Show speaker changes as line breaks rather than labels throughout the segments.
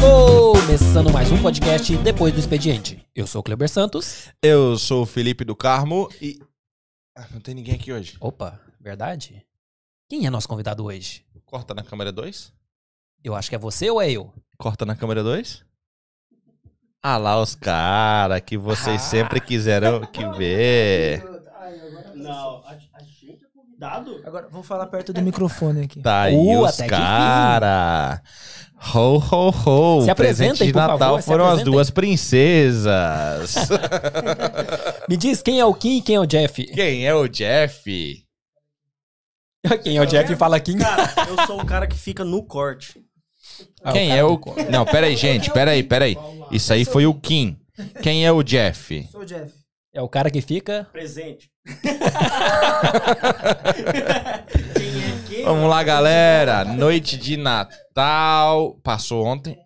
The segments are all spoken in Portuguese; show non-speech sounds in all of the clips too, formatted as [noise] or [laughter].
Começando mais um podcast depois do expediente. Eu sou o Kleber Santos.
Eu sou o Felipe do Carmo e. Ah, não tem ninguém aqui hoje.
Opa, verdade? Quem é nosso convidado hoje?
Corta na câmera 2?
Eu acho que é você ou é eu?
Corta na câmera 2? Ah lá os caras que vocês sempre quiseram que ver. [laughs]
Não, a, a gente é convidado?
Agora, vamos falar perto do microfone aqui.
Tá aí
Uh,
os cara. Ho, ho, ho.
Se
O presente
apresentem,
de
por
Natal
favor,
foram as duas princesas. [laughs]
Me diz quem é o Kim e quem é o Jeff.
Quem é o Jeff?
Quem é o Jeff fala Kim.
Cara, eu sou o cara que fica no corte.
Ah,
Quem é o. Não, peraí, gente, peraí, peraí. Isso aí foi o Kim. Quem é o Jeff?
Sou o Jeff.
É o cara que fica.
Presente. [laughs] quem é?
Vamos lá, galera. Noite de Natal. Passou ontem.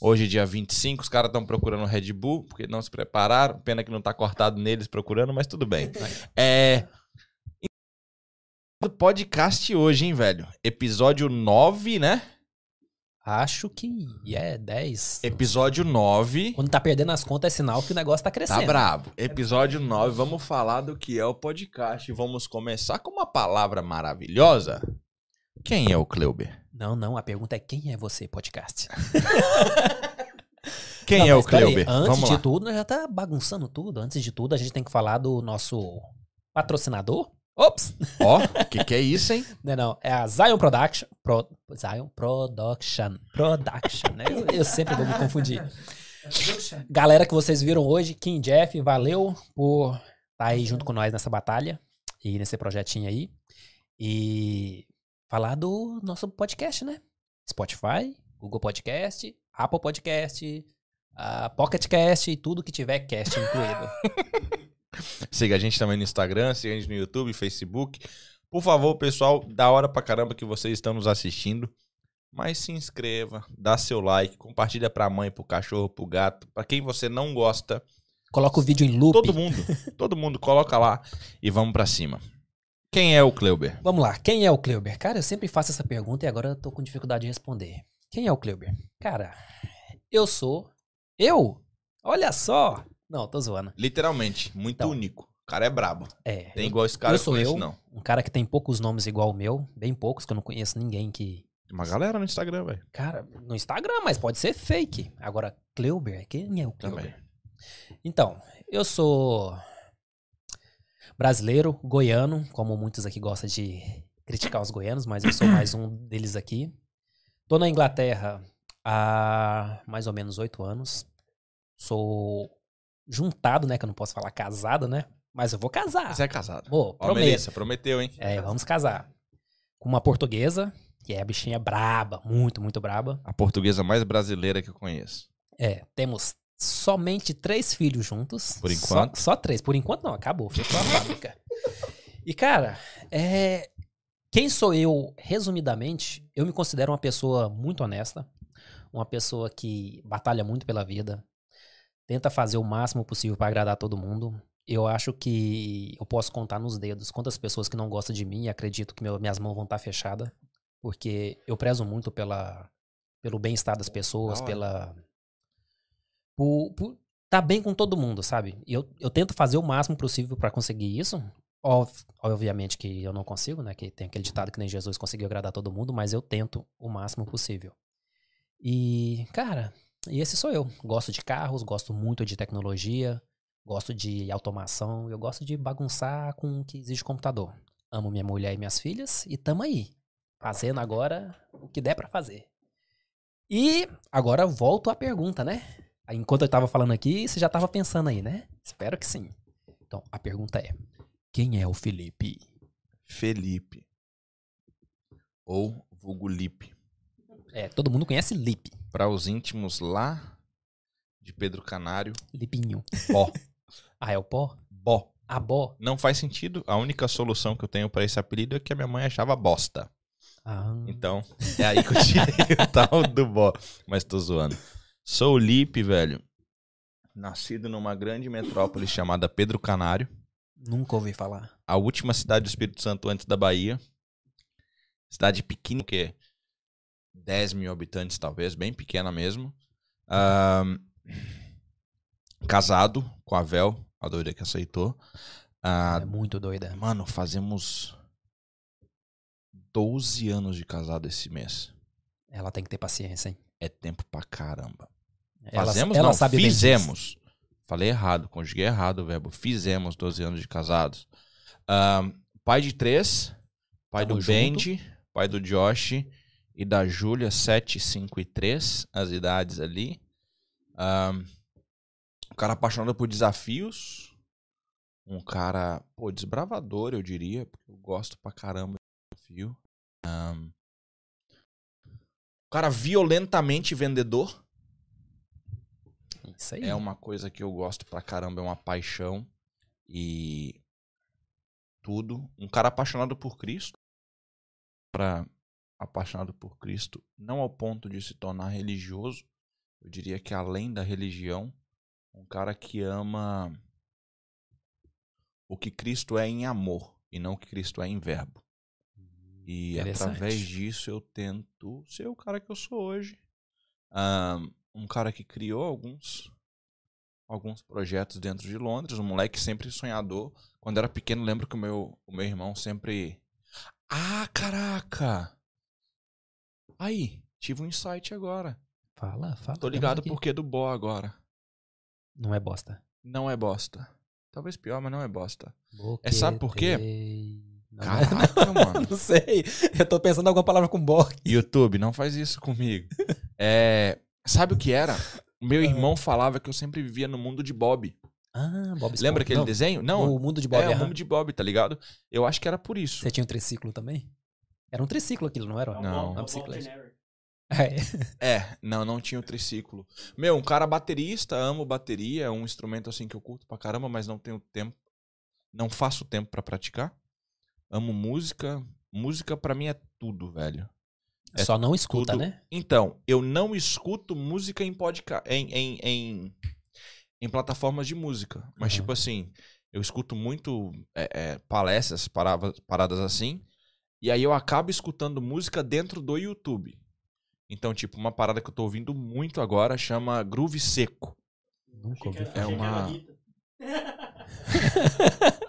Hoje, dia 25, os caras estão procurando Red Bull, porque não se prepararam. Pena que não tá cortado neles procurando, mas tudo bem. É. Podcast hoje, hein, velho? Episódio 9, né?
Acho que é 10.
Episódio 9.
Quando tá perdendo as contas é sinal que o negócio tá
Tá
crescendo.
brabo. Episódio 9, vamos falar do que é o podcast. Vamos começar com uma palavra maravilhosa. Quem é o Kleuber?
Não, não, a pergunta é quem é você, podcast? [laughs]
Quem
Não,
é o Kleuber?
Antes
Vamos
de
lá.
tudo, nós já tá bagunçando tudo. Antes de tudo, a gente tem que falar do nosso patrocinador. Ops!
Ó, o que, que é isso, hein?
Não, não, é a Zion Production. Pro, Zion Production. Production, né? Eu, eu sempre vou me confundir. Galera que vocês viram hoje, Kim Jeff, valeu por estar aí junto com nós nessa batalha e nesse projetinho aí. E falar do nosso podcast, né? Spotify, Google Podcast, Apple Podcast, a Pocket Cast e tudo que tiver cast incluído. [laughs]
Siga a gente também no Instagram, siga a gente no YouTube, Facebook. Por favor, pessoal, da hora pra caramba que vocês estão nos assistindo. Mas se inscreva, dá seu like, compartilha pra mãe, pro cachorro, pro gato, pra quem você não gosta.
Coloca o vídeo em loop.
Todo mundo, todo mundo coloca lá e vamos pra cima. Quem é o Kleuber?
Vamos lá, quem é o Kleuber? Cara, eu sempre faço essa pergunta e agora eu tô com dificuldade de responder. Quem é o Kleuber? Cara, eu sou. Eu? Olha só! Não, tô zoando.
Literalmente, muito
Então.
único. O cara é brabo.
É.
Tem
eu-
igual esse cara
eu
que
sou
conheço,
eu.
não.
Um cara que tem poucos nomes igual o meu, bem poucos, que eu não conheço ninguém que.
Tem uma galera no Instagram, velho.
Cara, no Instagram, mas pode ser fake. Agora, Kleuber, quem é o Kleuber?
Também.
Então, eu sou brasileiro, goiano, como muitos aqui gostam de criticar os goianos, mas eu sou mais [coughs] um deles aqui. Tô na Inglaterra há mais ou menos oito anos. Sou juntado, né? Que eu não posso falar casado, né? Mas eu vou casar.
Você é casado. Ó,
prometo.
Melissa, prometeu, hein?
É, vamos casar. Com uma portuguesa, que é a bichinha braba, muito, muito braba.
A portuguesa mais brasileira que eu conheço.
É, temos somente três filhos juntos.
Por
Só-
enquanto.
Só, três. Por enquanto não, acabou. Fechou a [laughs] fábrica. E, cara, é... quem sou eu, resumidamente, eu me considero uma pessoa muito honesta. Uma pessoa que batalha muito pela vida. Tenta fazer o máximo possível para agradar todo mundo. Eu acho que eu posso contar nos dedos quantas pessoas que não gostam de mim e acredito que meu- minhas mãos vão estar fechadas. Porque eu prezo muito pela, pelo bem-estar das pessoas,
hora.
pela. Por, por tá bem com todo mundo, sabe? E eu, eu tento fazer o máximo possível para conseguir isso. Ov- obviamente que eu não consigo, né? Que tem aquele ditado que nem Jesus conseguiu agradar todo mundo, mas eu tento o máximo possível. E, cara, e esse sou eu. Gosto de carros, gosto muito de tecnologia, gosto de automação, eu gosto de bagunçar com o que exige computador. Amo minha mulher e minhas filhas e tamo aí, fazendo agora o que der pra fazer. E agora volto à pergunta, né? Enquanto eu tava falando aqui, você já tava pensando aí, né? Espero que sim. Então, a pergunta é: quem é o Felipe?
Felipe. Ou vulgo Lipe.
É, todo mundo conhece Lipe.
Para os íntimos lá de Pedro Canário,
Lipinho.
Bó. [laughs]
Ah, é o pó?
Bó.
A bó.
Não faz sentido. A única solução que eu tenho pra esse apelido é que a minha mãe achava bosta.
Ah,
Então, é aí que eu tirei o [laughs] tal do Bó. Mas tô zoando. Sou o Lipe, velho. Nascido numa grande metrópole chamada Pedro Canário.
Nunca ouvi falar.
A última cidade do Espírito Santo antes da Bahia. Cidade pequena, que 10 mil habitantes, talvez, bem pequena mesmo. Ahn, casado com a Vel, a doida que aceitou. Ah,
é muito doida.
Mano, fazemos 12 anos de casado esse mês.
Ela tem que ter paciência, hein?
É tempo pra caramba.
Ela,
Fazemos,
ela
não,
sabe
fizemos. Falei errado, conjuguei errado o verbo. Fizemos 12 anos de casados. Ahn, pai de três, pai
Tamo
do
junto.
Bendy, pai do Josh e da Júlia, 7, 5 e 3, as idades ali. Ahn, um cara apaixonado por desafios. Um cara, pô, desbravador, eu diria, porque eu gosto pra caramba de desafio. Ahn, um cara violentamente vendedor.
Isso aí.
É uma coisa que eu gosto pra caramba, é uma paixão e tudo. Um cara apaixonado por Cristo. Para apaixonado por Cristo, não ao ponto de se tornar religioso, eu diria que além da religião, um cara que ama o que Cristo é em amor e não o que Cristo é em verbo. E
Interessante.
através disso eu tento ser o cara que eu sou hoje. Ahn, um cara que criou alguns alguns projetos dentro de Londres, um moleque sempre sonhador. Quando era pequeno, lembro que o meu, o meu irmão sempre. Ah, caraca! Aí, tive um insight agora.
Fala, fala.
Tô ligado
aqui.
por que do Bo agora.
Não é bosta.
Não é bosta. Talvez pior, mas não é bosta.
Boquetei.
É, sabe por quê?
Não,
Caraca, mano. [laughs]
não sei. Eu tô pensando em alguma palavra com bo.
YouTube, não faz isso comigo. É, sabe o que era? Meu irmão falava que eu sempre vivia no mundo de Bob.
Ah, Bob Esponja.
Lembra aquele
Não,
desenho? Não,
O mundo de Bob.
é o mundo de Bob, tá ligado? Eu acho que era por isso.
Você tinha um triciclo também? Era um triciclo aquilo, não era?
É
Não.
É
Uma
Bob
bicicleta. É.
É, não, não tinha o triciclo. Meu, um cara baterista, amo bateria, é um instrumento assim que eu curto pra caramba, mas não tenho tempo. Não faço tempo pra praticar. Amo música. Música pra mim é tudo, velho. É
Só não escuta,
tudo.
né?
Então, eu não escuto música em podcast, em, em, em, em plataformas de música. Mas,
Aham.
tipo assim, eu escuto muito é, é, palestras, paradas, paradas assim. E aí eu acabo escutando música dentro do YouTube. Então, tipo, uma parada que eu tô ouvindo muito agora chama Groove Seco.
Nunca ouvi
que era
uma-. [laughs]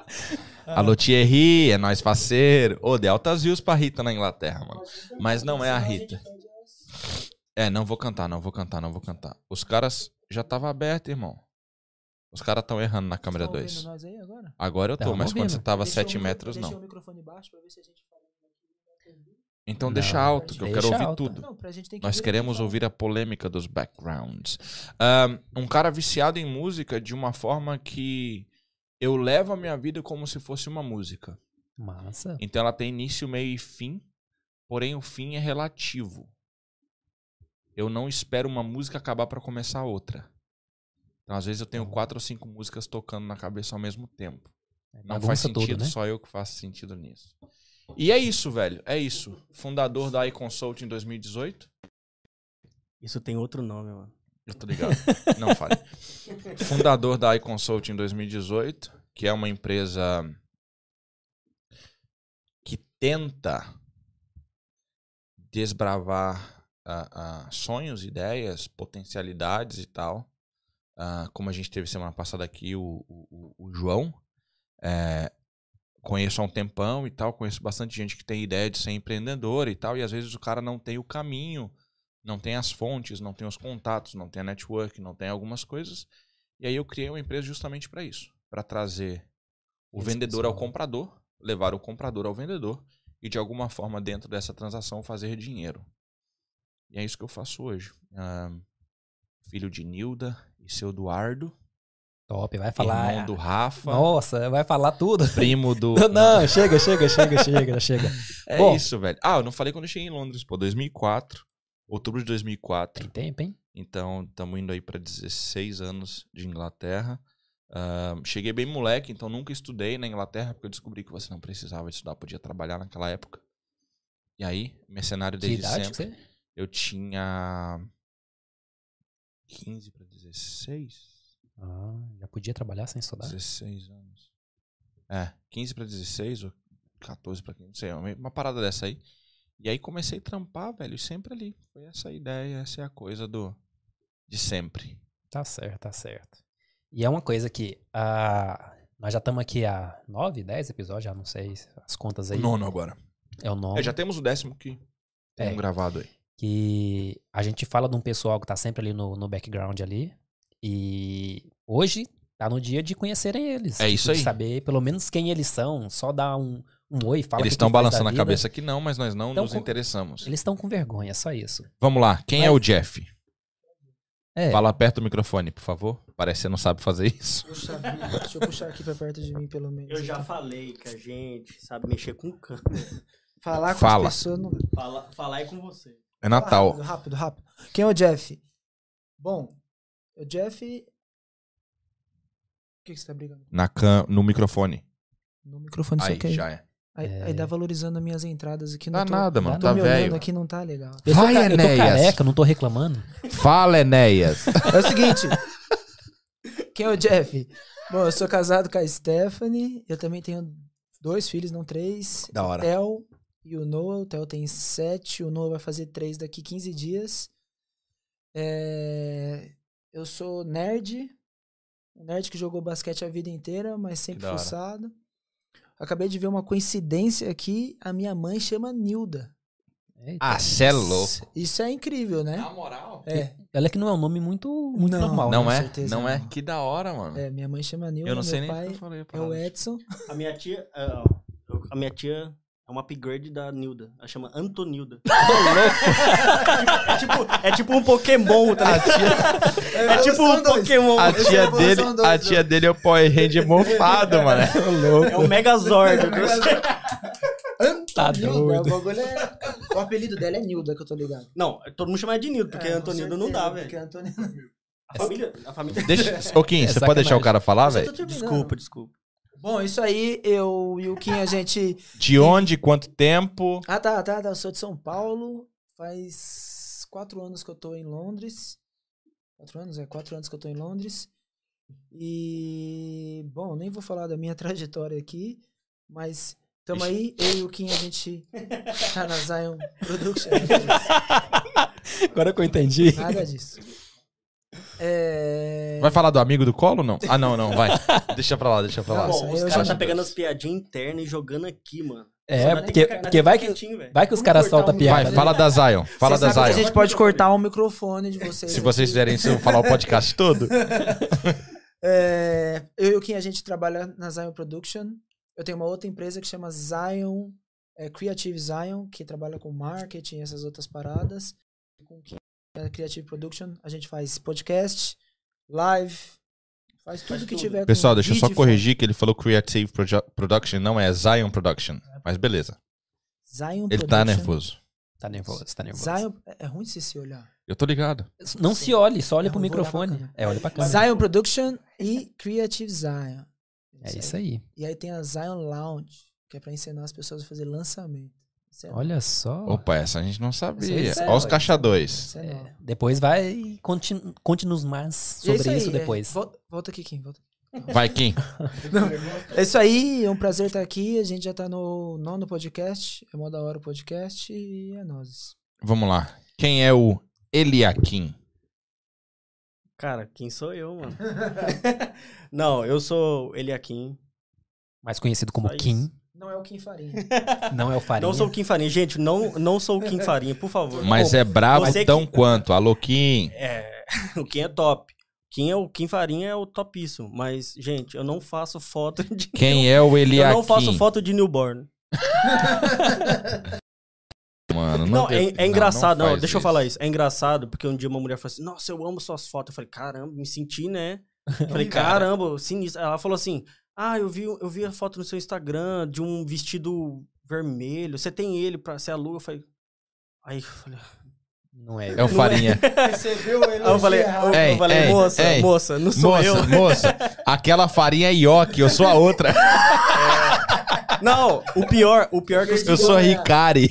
Alô, Thierry, é nós parceiro. Ô, de altas views pra Rita na Inglaterra, mano. Mas não é a Rita. É, não vou cantar, não vou cantar, não vou cantar. Os caras já tava aberto, irmão. Os caras tão errando na câmera
Estão
2.
ouvindo nós aí agora?
Agora eu tô,
Tamo
mas quando você tava
Deixa
7
o mi-
metros,
deixa
não.
o microfone baixo pra ver se a gente.
Então
Não,
deixa alto, que eu quero ouvir
alto.
tudo.
Não, pra gente tem que
Nós queremos ouvir a polêmica dos backgrounds. Ahn, um cara viciado em música de uma forma que eu levo a minha vida como se fosse uma música.
Massa.
Então ela tem início, meio e fim, porém o fim é relativo. Eu não espero uma música acabar pra começar outra. Então às vezes eu tenho
Então-
quatro ou cinco músicas tocando na cabeça ao mesmo tempo. Não
Bagunça
faz
tudo,
sentido,
né?
só eu que faço sentido nisso. E é isso, velho. É isso. Fundador da iConsult em 2018.
Isso tem outro nome, mano.
Eu tô ligado. Não fale. [laughs] Fundador da iConsult em 2018, que é uma empresa que tenta desbravar ah, ah, sonhos, ideias, potencialidades e tal. Ah, como a gente teve semana passada aqui, o, o- o- o João. É, conheço há um tempão e tal, conheço bastante gente que tem ideia de ser empreendedor e tal, e às vezes o cara não tem o caminho, não tem as fontes, não tem os contatos, não tem a network, não tem algumas coisas. E aí eu criei uma empresa justamente para isso, para trazer o
Esse
vendedor ao
pessoal.
comprador, levar o comprador ao vendedor e de alguma forma dentro dessa transação fazer dinheiro. E é isso que eu faço hoje. Ah, filho de Nilda e seu Eduardo,
Top, vai falar.
irmão do Rafa,
Nossa, vai falar tudo.
primo do [laughs]
Não, chega, chega, chega, chega, chega. [laughs]
É
Bom.
isso, velho. Ah, eu não falei quando eu cheguei em Londres, pô, 2004, outubro de 2004.
Tem tempo, hein?
Então, estamos indo aí para 16 anos de Inglaterra. Ahn, cheguei bem moleque, então nunca estudei na Inglaterra, porque eu descobri que você não precisava estudar, podia trabalhar naquela época. E aí, mercenário
Que
desde
idade que
sempre.
você?
Eu tinha 15 para 16,
Ah, já podia trabalhar sem estudar?
16 anos. É, 15 pra 16 ou 14 pra 15, não sei, uma parada dessa aí. E aí comecei a trampar, velho, sempre ali. Foi essa a ideia, essa é a coisa do de sempre.
Tá certo, tá certo. E é uma coisa que ah, nós já estamos aqui há 9, 10 episódios, já não sei as contas aí.
Nono agora.
É o nome.
É, já temos o décimo que tem
É.
um gravado aí.
que a gente fala de um pessoal que tá sempre ali no, no background ali. E hoje tá no dia de conhecerem eles.
É isso
De
aí.
saber pelo menos quem eles são, só dar um, um oi, fala
Eles
que
estão
que
balançando a cabeça aqui, não, mas nós não
Então,
nos
com-
interessamos.
Eles estão com vergonha, só isso.
Vamos lá, quem é
Mas-
o Jeff?
É,
Fala perto do microfone, por favor. Parece que você não sabe fazer isso.
Puxa, deixa eu puxar aqui pra perto de mim, pelo menos.
Eu já
então.
falei que a gente sabe mexer com câmera.
Falar com
Fala.
as pessoas não.
Fala, falar aí com você.
É Natal.
Rápido, rápido, rápido. Quem é o Jeff? Bom, o Jeff. Por que, que você tá brigando?
Na cam... No microfone.
No microfone só
Aí,
que aí,
já é.
aí,
É.
aí dá valorizando as minhas entradas aqui.
Dá
Não tô,
nada, mano.
tô
Tá
me olhando
velho.
aqui, não tá legal.
eu tô,
Vai,
ca- eu tô
Enéas.
careca, não tô reclamando.
Fala, Enéas. [laughs]
É o seguinte. Quem é o Jeff? Bom, eu sou casado com a Stephanie. Eu também tenho dois filhos, não três.
Da hora.
Theo e o Noah. O Theo tem sete, o Noah vai fazer três daqui 15 dias. É, Eu sou nerd. Um nerd que jogou basquete a vida inteira, mas sempre fuçado. Acabei de ver uma coincidência aqui. A minha mãe chama Nilda.
Eita.
Ah, cê é louco.
Isso é incrível, né?
moral?
É,
Olha que não é um nome muito, muito
Não.
normal.
Não
né?
é?
certeza
Não é?
não.
Que da hora, mano.
é, minha mãe chama Nilda,
eu não sei
meu
nem
pai
eu falei. a
é o. Edson.
A minha tia. a minha tia é uma upgrade da Nilda. Ela chama Antonilda. [laughs] é, tipo, é tipo um Pokémon, tá ligado? É tipo um Pokémon.
A tia,
é
dele,
dois,
a tia dele é o Power Ranger mofado, mano. [laughs]
É um Megazord.
Tá
Nilda,
doido.
o bagulho é... O apelido dela é Nilda, que eu tô ligado.
Não, todo mundo chama ela de Nilda, porque
É,
Antonilda não dá,
porque
velho.
Antônio-
A família. A família...
Deixa, ô, Kim,
É
você pode deixar o cara falar, velho?
Desculpa, desculpa.
Bom, isso aí, eu e o Kim, a gente... [laughs]
De onde, quanto tempo?
Ah, tá, tá, tá. Eu sou de São Paulo. Faz quatro anos que eu tô em Londres. Quatro anos? É, quatro anos que eu tô em Londres. E, bom, nem vou falar da minha [laughs] trajetória aqui, mas tamo aí, eu e o Kim, a gente [laughs] tá na Zion Production.
Agora que eu entendi.
Nada disso. É...
Vai falar do amigo do colo, não? Ah, não, não, vai. [laughs] Deixa pra lá, deixa pra lá.
Nossa,
Bom, os
já-
caras tá pegando as piadinhas internas e jogando aqui, mano.
É, porque, porque vai que, vai que os caras soltam
um-
piada.
Vai,
né?
fala da Zion. Fala da Zion.
A gente pode cortar o microfone de vocês.
Se vocês
aqui.
fizerem isso, eu vou falar o podcast [laughs] todo.
É, eu e o Kim, a gente trabalha na Zion Production. Eu tenho uma outra empresa que chama Zion, é, Creative Zion, que trabalha com marketing e essas outras paradas. Com o Kim, é Creative Production, a gente faz podcast, live, faz tudo
Faz
que
tudo.
tiver com
Pessoal, deixa eu só corrigir que ele falou Creative Produ- Production, não é Zion Production. Mas beleza.
Zion
Ele tá
Production.
nervoso.
Tá nervoso, tá nervoso.
Zion, é é ruim de você se olhar.
Eu tô ligado.
Não se olhe, só olha
Eu
pro microfone. É, olha pra câmera.
Zion Production e Creative Zion.
É isso aí.
E aí tem a Zion Lounge, que é pra ensinar as pessoas a fazer lançamento. É
Olha só.
Opa, essa a gente não sabia.
É
Olha os
nóis.
caixa
é
É, depois vai, conte- conte-nos mais
E é
sobre isso,
aí, é,
depois.
volta, volta aqui, Kim. Volta.
Vai, Kim. [laughs]
É isso aí, é um prazer estar aqui. A gente já tá no nono podcast. É mó da hora o podcast e é nóis.
Vamos lá. Quem é o Eliakim?
Cara, quem sou eu, mano? [laughs] não, eu sou Eliakim.
Mais conhecido como. Kim.
Não é o Kim Farinha. [laughs]
Não é o Farinha.
Não sou o Kim Farinha. Gente, não, não sou o Kim [laughs] Farinha, por favor.
Mas é brabo tão
que-
quanto. Alô, Kim.
É, [laughs] o Kim é top. Kim é o Kim Farinha é o topíssimo. Mas, gente, eu não faço foto de.
Quem é o
Eu
Eliakim?
não faço foto de newborn.
Mano, não,
Não, é, é engraçado. Não,
faz
deixa eu falar isso. É engraçado porque um dia uma mulher falou assim: Nossa, eu amo suas fotos. Eu falei: Caramba, me senti, né? Eu falei: Caramba, sinistro. Ela falou assim: Ah, eu vi, eu vi a foto no seu Instagram de um vestido vermelho. Você tem ele pra ser a lua? Eu falei. Aí eu falei.
Não é. [laughs]
É o Farinha. [laughs]
Recebeu ele.
Aí eu falei, eu,
Ei,
eu falei
ei,
moça,
ei.
moça, não sou eu.
Moça, moça, aquela farinha é Yoki, eu sou a outra. [laughs]
Não, o pior, o pior é que os,
Eu sou a Ricari.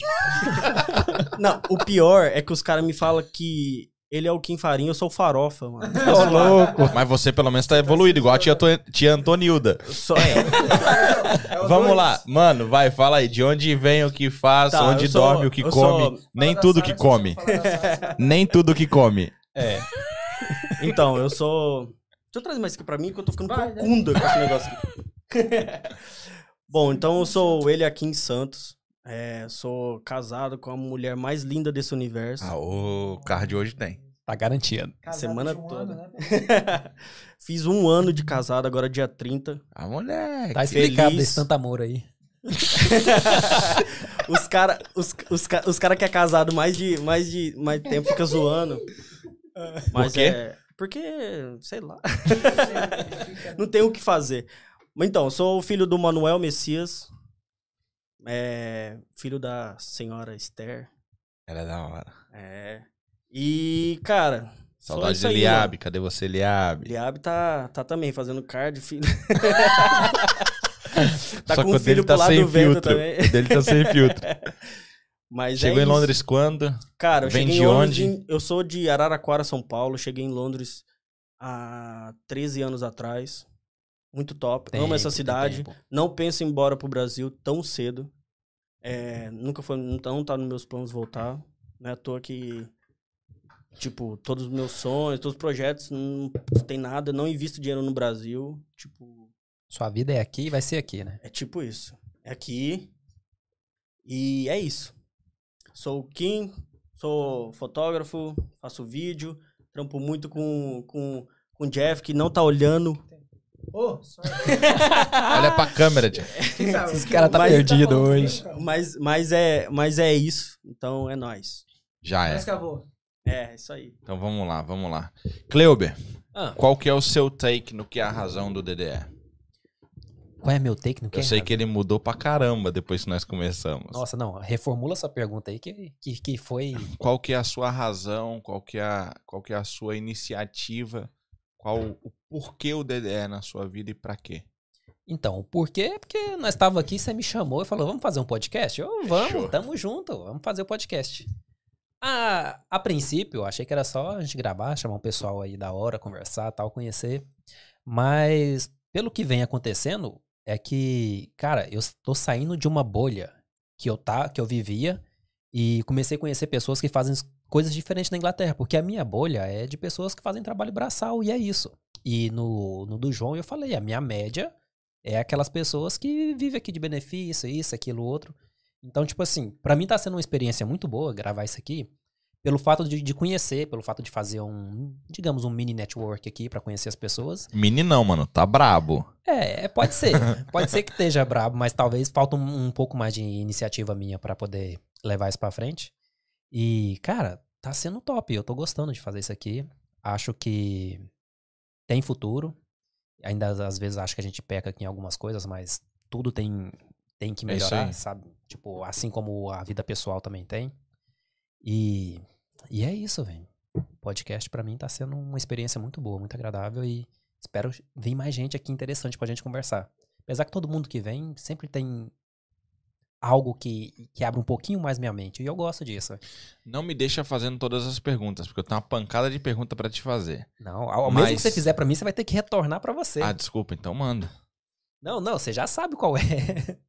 não, o pior é que os caras me falam que ele é o Kim Farinha, eu sou o Farofa, mano. [laughs]
Ô, louco. Mas você pelo menos tá evoluído, igual a tia, tia Antonilda.
eu sou- [laughs]
vamos
dois.
lá. Mano, vai, fala aí. De onde vem o que faz,
Tá,
onde
eu sou-
dorme, o que come.
sou-
Nem
Fala
tudo que come. Nem tudo que come.
É. Então, eu sou. Deixa eu trazer mais aqui pra mim, que eu tô ficando
Vai, né?
corcunda com esse negócio aqui. [laughs] Bom, então eu sou ele aqui em Santos. É, sou casado com a mulher mais linda desse universo.
Ah, o card hoje tem.
Tá garantido.
Casado
Semana
de um
toda.
ano, né? [laughs]
Fiz um ano de casado, agora dia 30.
A moleque.
Tá explicado
feliz.
desse tanto amor aí. [laughs]
os cara, os, os, os cara que é casado mais de mais de mais tempo fica zoando. [laughs] Mas
quê?
é porque, sei lá. Não tem o que fazer. Então, sou o filho do Manuel Messias. É, filho da senhora Esther.
Era da hora.
É. E, cara,
Saudade de Liab. Cadê você, Liab?
Liab tá, tá também fazendo card, filho. [laughs] tá
Só
com
o dele
filho
tá
pro lado
sem
do vento também.
O dele tá sem filtro. [laughs]
Mas
Chegou
é
em. Londres quando?
Cara, eu
Vem
cheguei
de onde?
em- eu sou de Araraquara, São Paulo. Cheguei em Londres há 13 anos atrás. Muito top. Amo essa
Tempo,
cidade.
tempo.
Não penso em ir embora pro Brasil tão cedo. É, nunca foi. Não tá nos meus planos voltar. Não é à toa que. Tipo, todos os meus sonhos, todos os projetos, não tem nada. Não invisto dinheiro no Brasil. Tipo,
Sua vida é aqui e vai ser aqui, né?
é tipo isso. É aqui. E é isso. Sou o Kim, sou fotógrafo, faço vídeo, trampo muito com, com, com o Jeff, que não tá olhando.
Ô, sorry. [laughs]
Olha pra câmera,
sabe?
Esses caras tá
Mas-
perdido
falando,
hoje.
cara.
Mas, mas, é, mas é isso. Então é nóis.
Já é.
Mas acabou.
É, isso aí.
Então vamos lá, vamos lá. Cleuber,
Ah,
qual que é o seu take no que é a razão do DDE?
qual é meu take no que
Eu
é
sei
razão?
que ele mudou pra caramba depois que nós começamos.
Nossa, não, reformula essa pergunta aí que, que, que foi.
Qual que é a sua razão? Qual que é a, qual que é a sua iniciativa? Qual o porquê o DDE na sua vida e pra quê?
Então, por quê? Porque nós estávamos aqui, você me chamou e falou: vamos fazer um podcast? Eu, vamos,
Fechou.
tamo junto, vamos fazer o podcast. A, a princípio, eu achei que era só a gente gravar, chamar um pessoal aí da hora, conversar tal, conhecer. Mas, pelo que vem acontecendo, é que, cara, eu tô saindo de uma bolha que eu, tá, que eu vivia e comecei a conhecer pessoas que fazem coisas diferentes na Inglaterra, porque a minha bolha é de pessoas que fazem trabalho braçal e é isso. E no, no do João eu falei, a minha média é aquelas pessoas que vivem aqui de benefício, isso, aquilo, outro. Então, tipo assim, pra mim tá sendo uma experiência muito boa gravar isso aqui, pelo fato de, de conhecer, pelo fato de fazer um, digamos, um mini network aqui pra conhecer as pessoas.
Mini não, mano, tá brabo.
É, é, pode ser. [laughs] pode ser que esteja brabo, mas talvez falta um, um pouco mais de iniciativa minha pra poder levar isso pra frente. E, cara, tá sendo top. Eu tô gostando de fazer isso aqui. Acho que tem futuro. Ainda às vezes acho que a gente peca aqui em algumas coisas, mas tudo tem, tem que
É
melhorar,
aí.
sabe? Tipo, assim como a vida pessoal também tem. E, e é isso, velho. Podcast pra mim tá sendo uma experiência muito boa, muito agradável e espero vir mais gente aqui interessante pra gente conversar. Apesar que todo mundo que vem sempre tem algo que, que abre um pouquinho mais minha mente. E eu gosto disso.
Não me deixa fazendo todas as perguntas, porque eu tenho uma pancada de pergunta pra te fazer.
Não, ao, ao mesmo que
Mas-
você fizer pra mim, você vai ter que retornar pra você.
Ah, desculpa, então manda.
Não, não, você já sabe qual é. [laughs]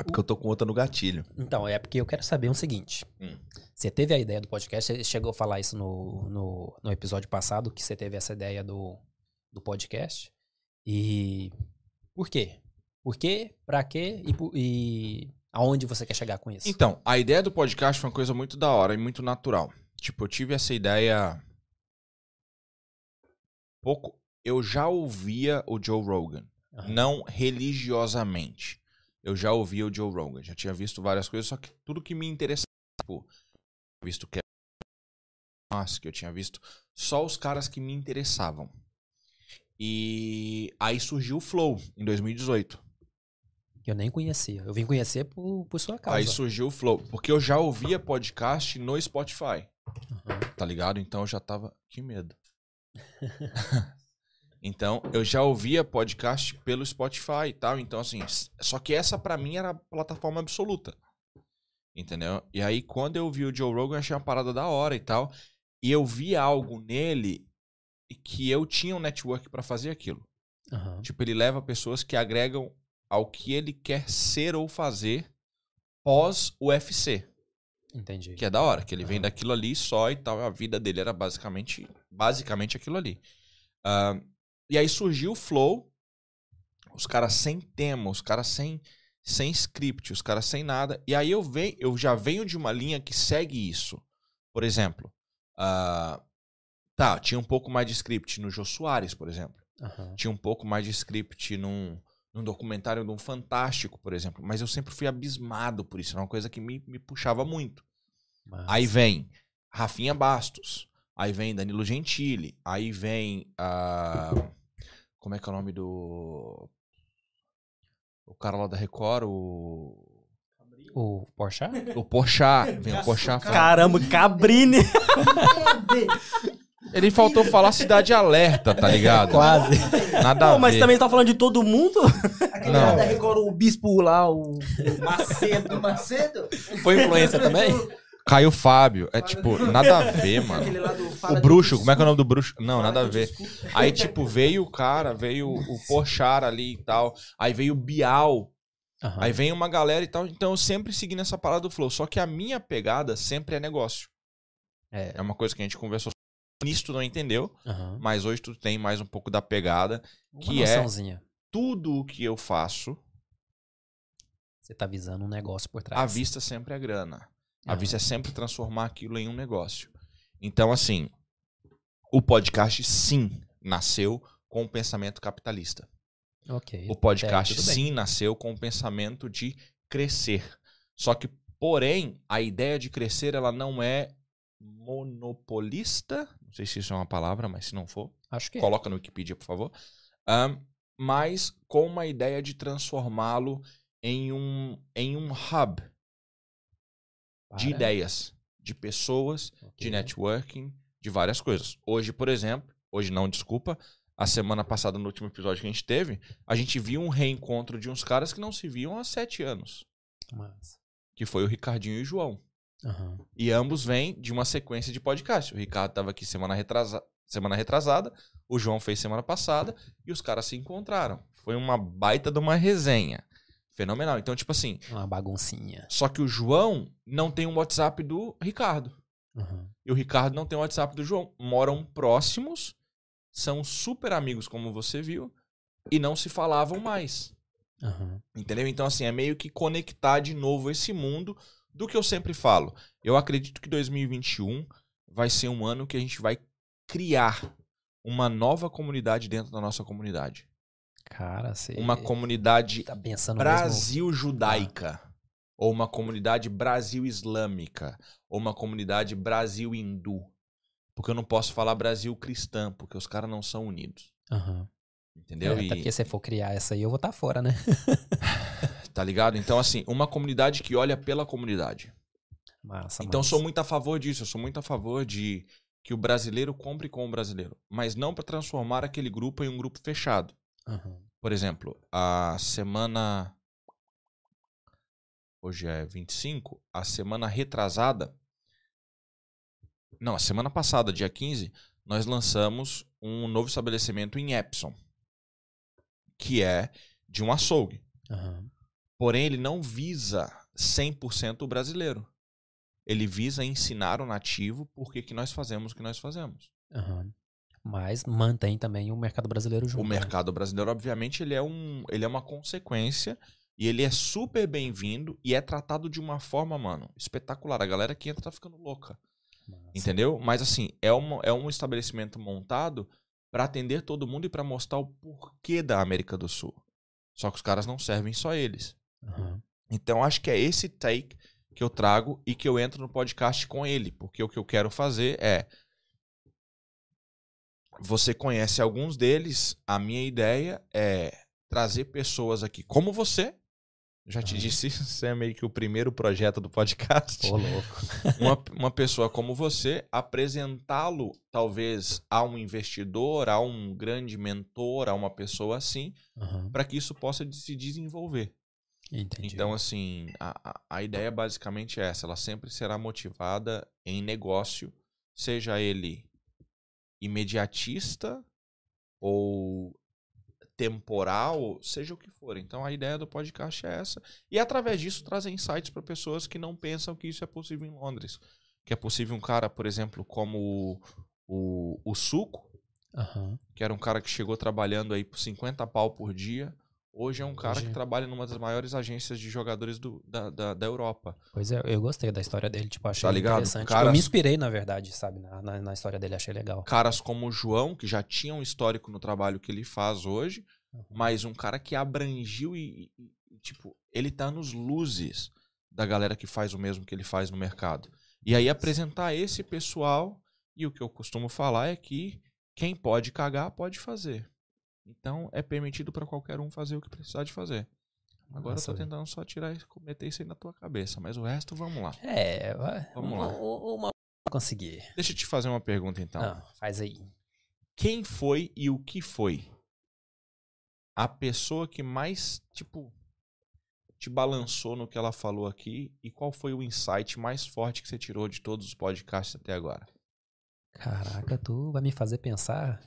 É porque eu tô com outra no gatilho.
Então, é porque eu quero saber o seguinte.
Hum.
Você teve a ideia do podcast, você chegou a falar isso no, no, no episódio passado, que você teve essa ideia do, do podcast. E por quê? Por quê? Pra quê? E, e aonde você quer chegar com isso?
Então, a ideia do podcast foi uma coisa muito da hora e muito natural. Tipo, eu tive essa ideia. Pouco. Eu já ouvia o Joe Rogan.
Aham.
Não religiosamente. Eu já ouvia o Joe Rogan. Já tinha visto várias coisas, só que tudo que me interessava. Tipo, visto que que eu tinha visto só os caras que me interessavam. E aí surgiu o Flow em 2018.
Que eu nem conhecia. Eu vim conhecer por, por sua causa.
Aí surgiu o Flow. Porque eu já ouvia podcast no Spotify.
Aham.
Tá ligado? Então eu já tava. Que medo. [laughs] então, eu já ouvia podcast pelo Spotify e tal. Então, assim. Só que essa pra mim era a plataforma absoluta. Entendeu? E aí, quando eu vi o Joe Rogan, eu achei uma parada da hora e tal. E eu vi algo nele que eu tinha um network pra fazer aquilo.
Aham.
Tipo, ele leva pessoas que agregam ao que ele quer ser ou fazer pós UFC.
Entendi.
Que é da hora, que ele vem
Aham.
daquilo ali só e tal. A vida dele era basicamente, basicamente aquilo ali. Ah, e aí surgiu o Flow, os caras sem tema, os caras sem, sem script, os caras sem nada. E aí eu, venho, eu já venho de uma linha que segue isso. Por exemplo, ah, tá, tinha um pouco mais de script no Jô Soares, por exemplo.
Aham.
Tinha um pouco mais de script num, num documentário de um Fantástico, por exemplo. Mas eu sempre fui abismado por isso. Era uma coisa que me, me puxava muito.
Massa.
Aí vem Rafinha Bastos. Aí vem Danilo Gentili. Aí vem. ah, como é que é o nome do. O cara lá da Record, o.
O Porsche?
O Porchat. Vem o Porchat. [laughs]
Caramba, Cabrini. [laughs]
Ele faltou falar Cidade Alerta, tá ligado?
Quase.
Nada a
Pô, mas
ver.
também tá falando de todo mundo?
Aquele
Não.
lá da Record, o bispo lá, o
Macedo.
o Macedo.
Foi influência também?
Caio Fábio. É tipo, nada a ver, [laughs] mano. O bruxo, como é que é o nome do bruxo? Não,
Fala
nada a ver. Aí, tipo, veio o cara, veio o Porchat ali e tal. Aí veio o Bial. Aí vem uma galera e tal. Então eu sempre segui nessa parada do flow. Só que a minha pegada sempre é negócio.
É.
É uma coisa que a gente conversou. Nisso tu não entendeu, mas hoje tu tem mais um pouco da pegada.
Uma
que é-
noçãozinha.
Tudo o que eu faço,
Você tá visando um negócio por trás.
a vista sempre é grana. A
Aham.
vista é sempre transformar aquilo em um negócio. Então, assim, o podcast sim nasceu com o pensamento capitalista.
Ok.
O podcast
É,
sim nasceu com o pensamento de crescer. Só que, porém, a ideia de crescer ela não é monopolista. Não sei se isso é uma palavra, mas se não for,
Acho que é.
coloca no Wikipedia, por favor. Ahn, mas com uma ideia de transformá-lo em um, em um hub de ideias, de pessoas,
Ok.
de networking, de várias coisas. Hoje, por exemplo, hoje não, desculpa, a semana passada, no último episódio que a gente teve, a gente viu um reencontro de uns caras que não se viam há sete anos,
Massa.
que foi o Ricardinho e o João.
Aham.
E ambos vêm de uma sequência de podcast. O Ricardo estava aqui semana, retrasa- semana retrasada, o João fez semana passada, e os caras se encontraram. Foi uma baita de uma resenha. Fenomenal. Então, tipo assim,
Uma baguncinha.
só que o João não tem um WhatsApp do Ricardo.
Aham.
E o Ricardo não tem o WhatsApp do João. Moram próximos, são super amigos, como você viu, e não se falavam mais.
Aham.
Entendeu? Então, assim, é meio que conectar de novo esse mundo do que eu sempre falo. Eu acredito que 2021 vai ser um ano que a gente vai criar uma nova comunidade dentro da nossa comunidade.
Cara,
Uma comunidade
tá pensando mesmo...
Brasil judaica. Ou uma comunidade Brasil islâmica. Ou uma comunidade Brasil hindu. Porque eu não posso falar Brasil cristã, porque os caras não são unidos.
Aham.
Entendeu?
É,
E-
porque se for criar essa aí, eu vou estar fora, né? [laughs]
tá ligado? Então, assim, uma comunidade que olha pela comunidade.
Massa,
Então, eu
massa.
sou muito a favor disso. Eu sou muito a favor de que o brasileiro compre com o brasileiro. Mas não para transformar aquele grupo em um grupo fechado.
Aham.
Por exemplo, a semana. Hoje é 25. A semana retrasada. Não, a semana passada, dia 15, nós lançamos um novo estabelecimento em Epson. Que é de um açougue.
Aham.
Porém, ele não visa 100% o brasileiro. Ele visa ensinar o nativo por que nós fazemos o que nós fazemos.
Aham. Mas mantém também o mercado brasileiro junto.
O
né?
mercado brasileiro, obviamente, ele é, um, ele é uma consequência e ele é super bem-vindo e é tratado de uma forma, mano, espetacular. A galera que entra tá ficando louca,
Massa.
entendeu? Mas assim, é, uma, é um estabelecimento montado para atender todo mundo e para mostrar o porquê da América do Sul. Só que os caras não servem só eles.
Aham.
Então acho que é esse take que eu trago e que eu entro no podcast com ele, porque o que eu quero fazer é você conhece alguns deles, a minha ideia é trazer pessoas aqui como você. Já te
Aham.
disse, [laughs] isso é meio que o primeiro projeto do podcast.
Ô, louco. [laughs]
Uma, uma pessoa como você, apresentá-lo talvez a um investidor, a um grande mentor, a uma pessoa assim,
Aham.
para que isso possa se desenvolver.
Entendi.
Então, assim, a, a, a ideia basicamente é essa. Ela sempre será motivada em negócio, seja ele imediatista ou temporal, seja o que for. Então a ideia do podcast é essa. E através disso trazer insights para pessoas que não pensam que isso é possível em Londres. Que é possível um cara, por exemplo, como o, o, o Suco,
Aham.
que era um cara que chegou trabalhando aí por 50 pau por dia. Hoje é um cara
Hoje-
que trabalha numa das maiores agências de jogadores do- da, da, da Europa.
Pois é, eu gostei da história dele, tipo, achei
Tá ligado?
interessante.
Caras-
Eu me inspirei, na verdade, sabe, na, na, na história dele, achei legal.
Caras como o João, que já tinha um histórico no trabalho que ele faz hoje,
Uhum.
mas um cara que abrangiu e, e- e, tipo, ele tá nos luzes da galera que faz o mesmo que ele faz no mercado. E aí apresentar esse pessoal, e o que eu costumo falar é que quem pode cagar, pode fazer. Então é permitido pra qualquer um fazer o que precisar de fazer. Agora
Nossa,
eu tô tentando só tirar isso, meter isso aí na tua cabeça, mas o resto, vamos lá.
É, vai.
Vamos
uma,
lá.
Uma, conseguir.
Deixa eu te fazer uma pergunta então.
Não, faz aí.
quem foi e o que foi a pessoa que mais, tipo, te balançou no que ela falou aqui e qual foi o insight mais forte que você tirou de todos os podcasts até agora?
Caraca, tu vai me fazer pensar.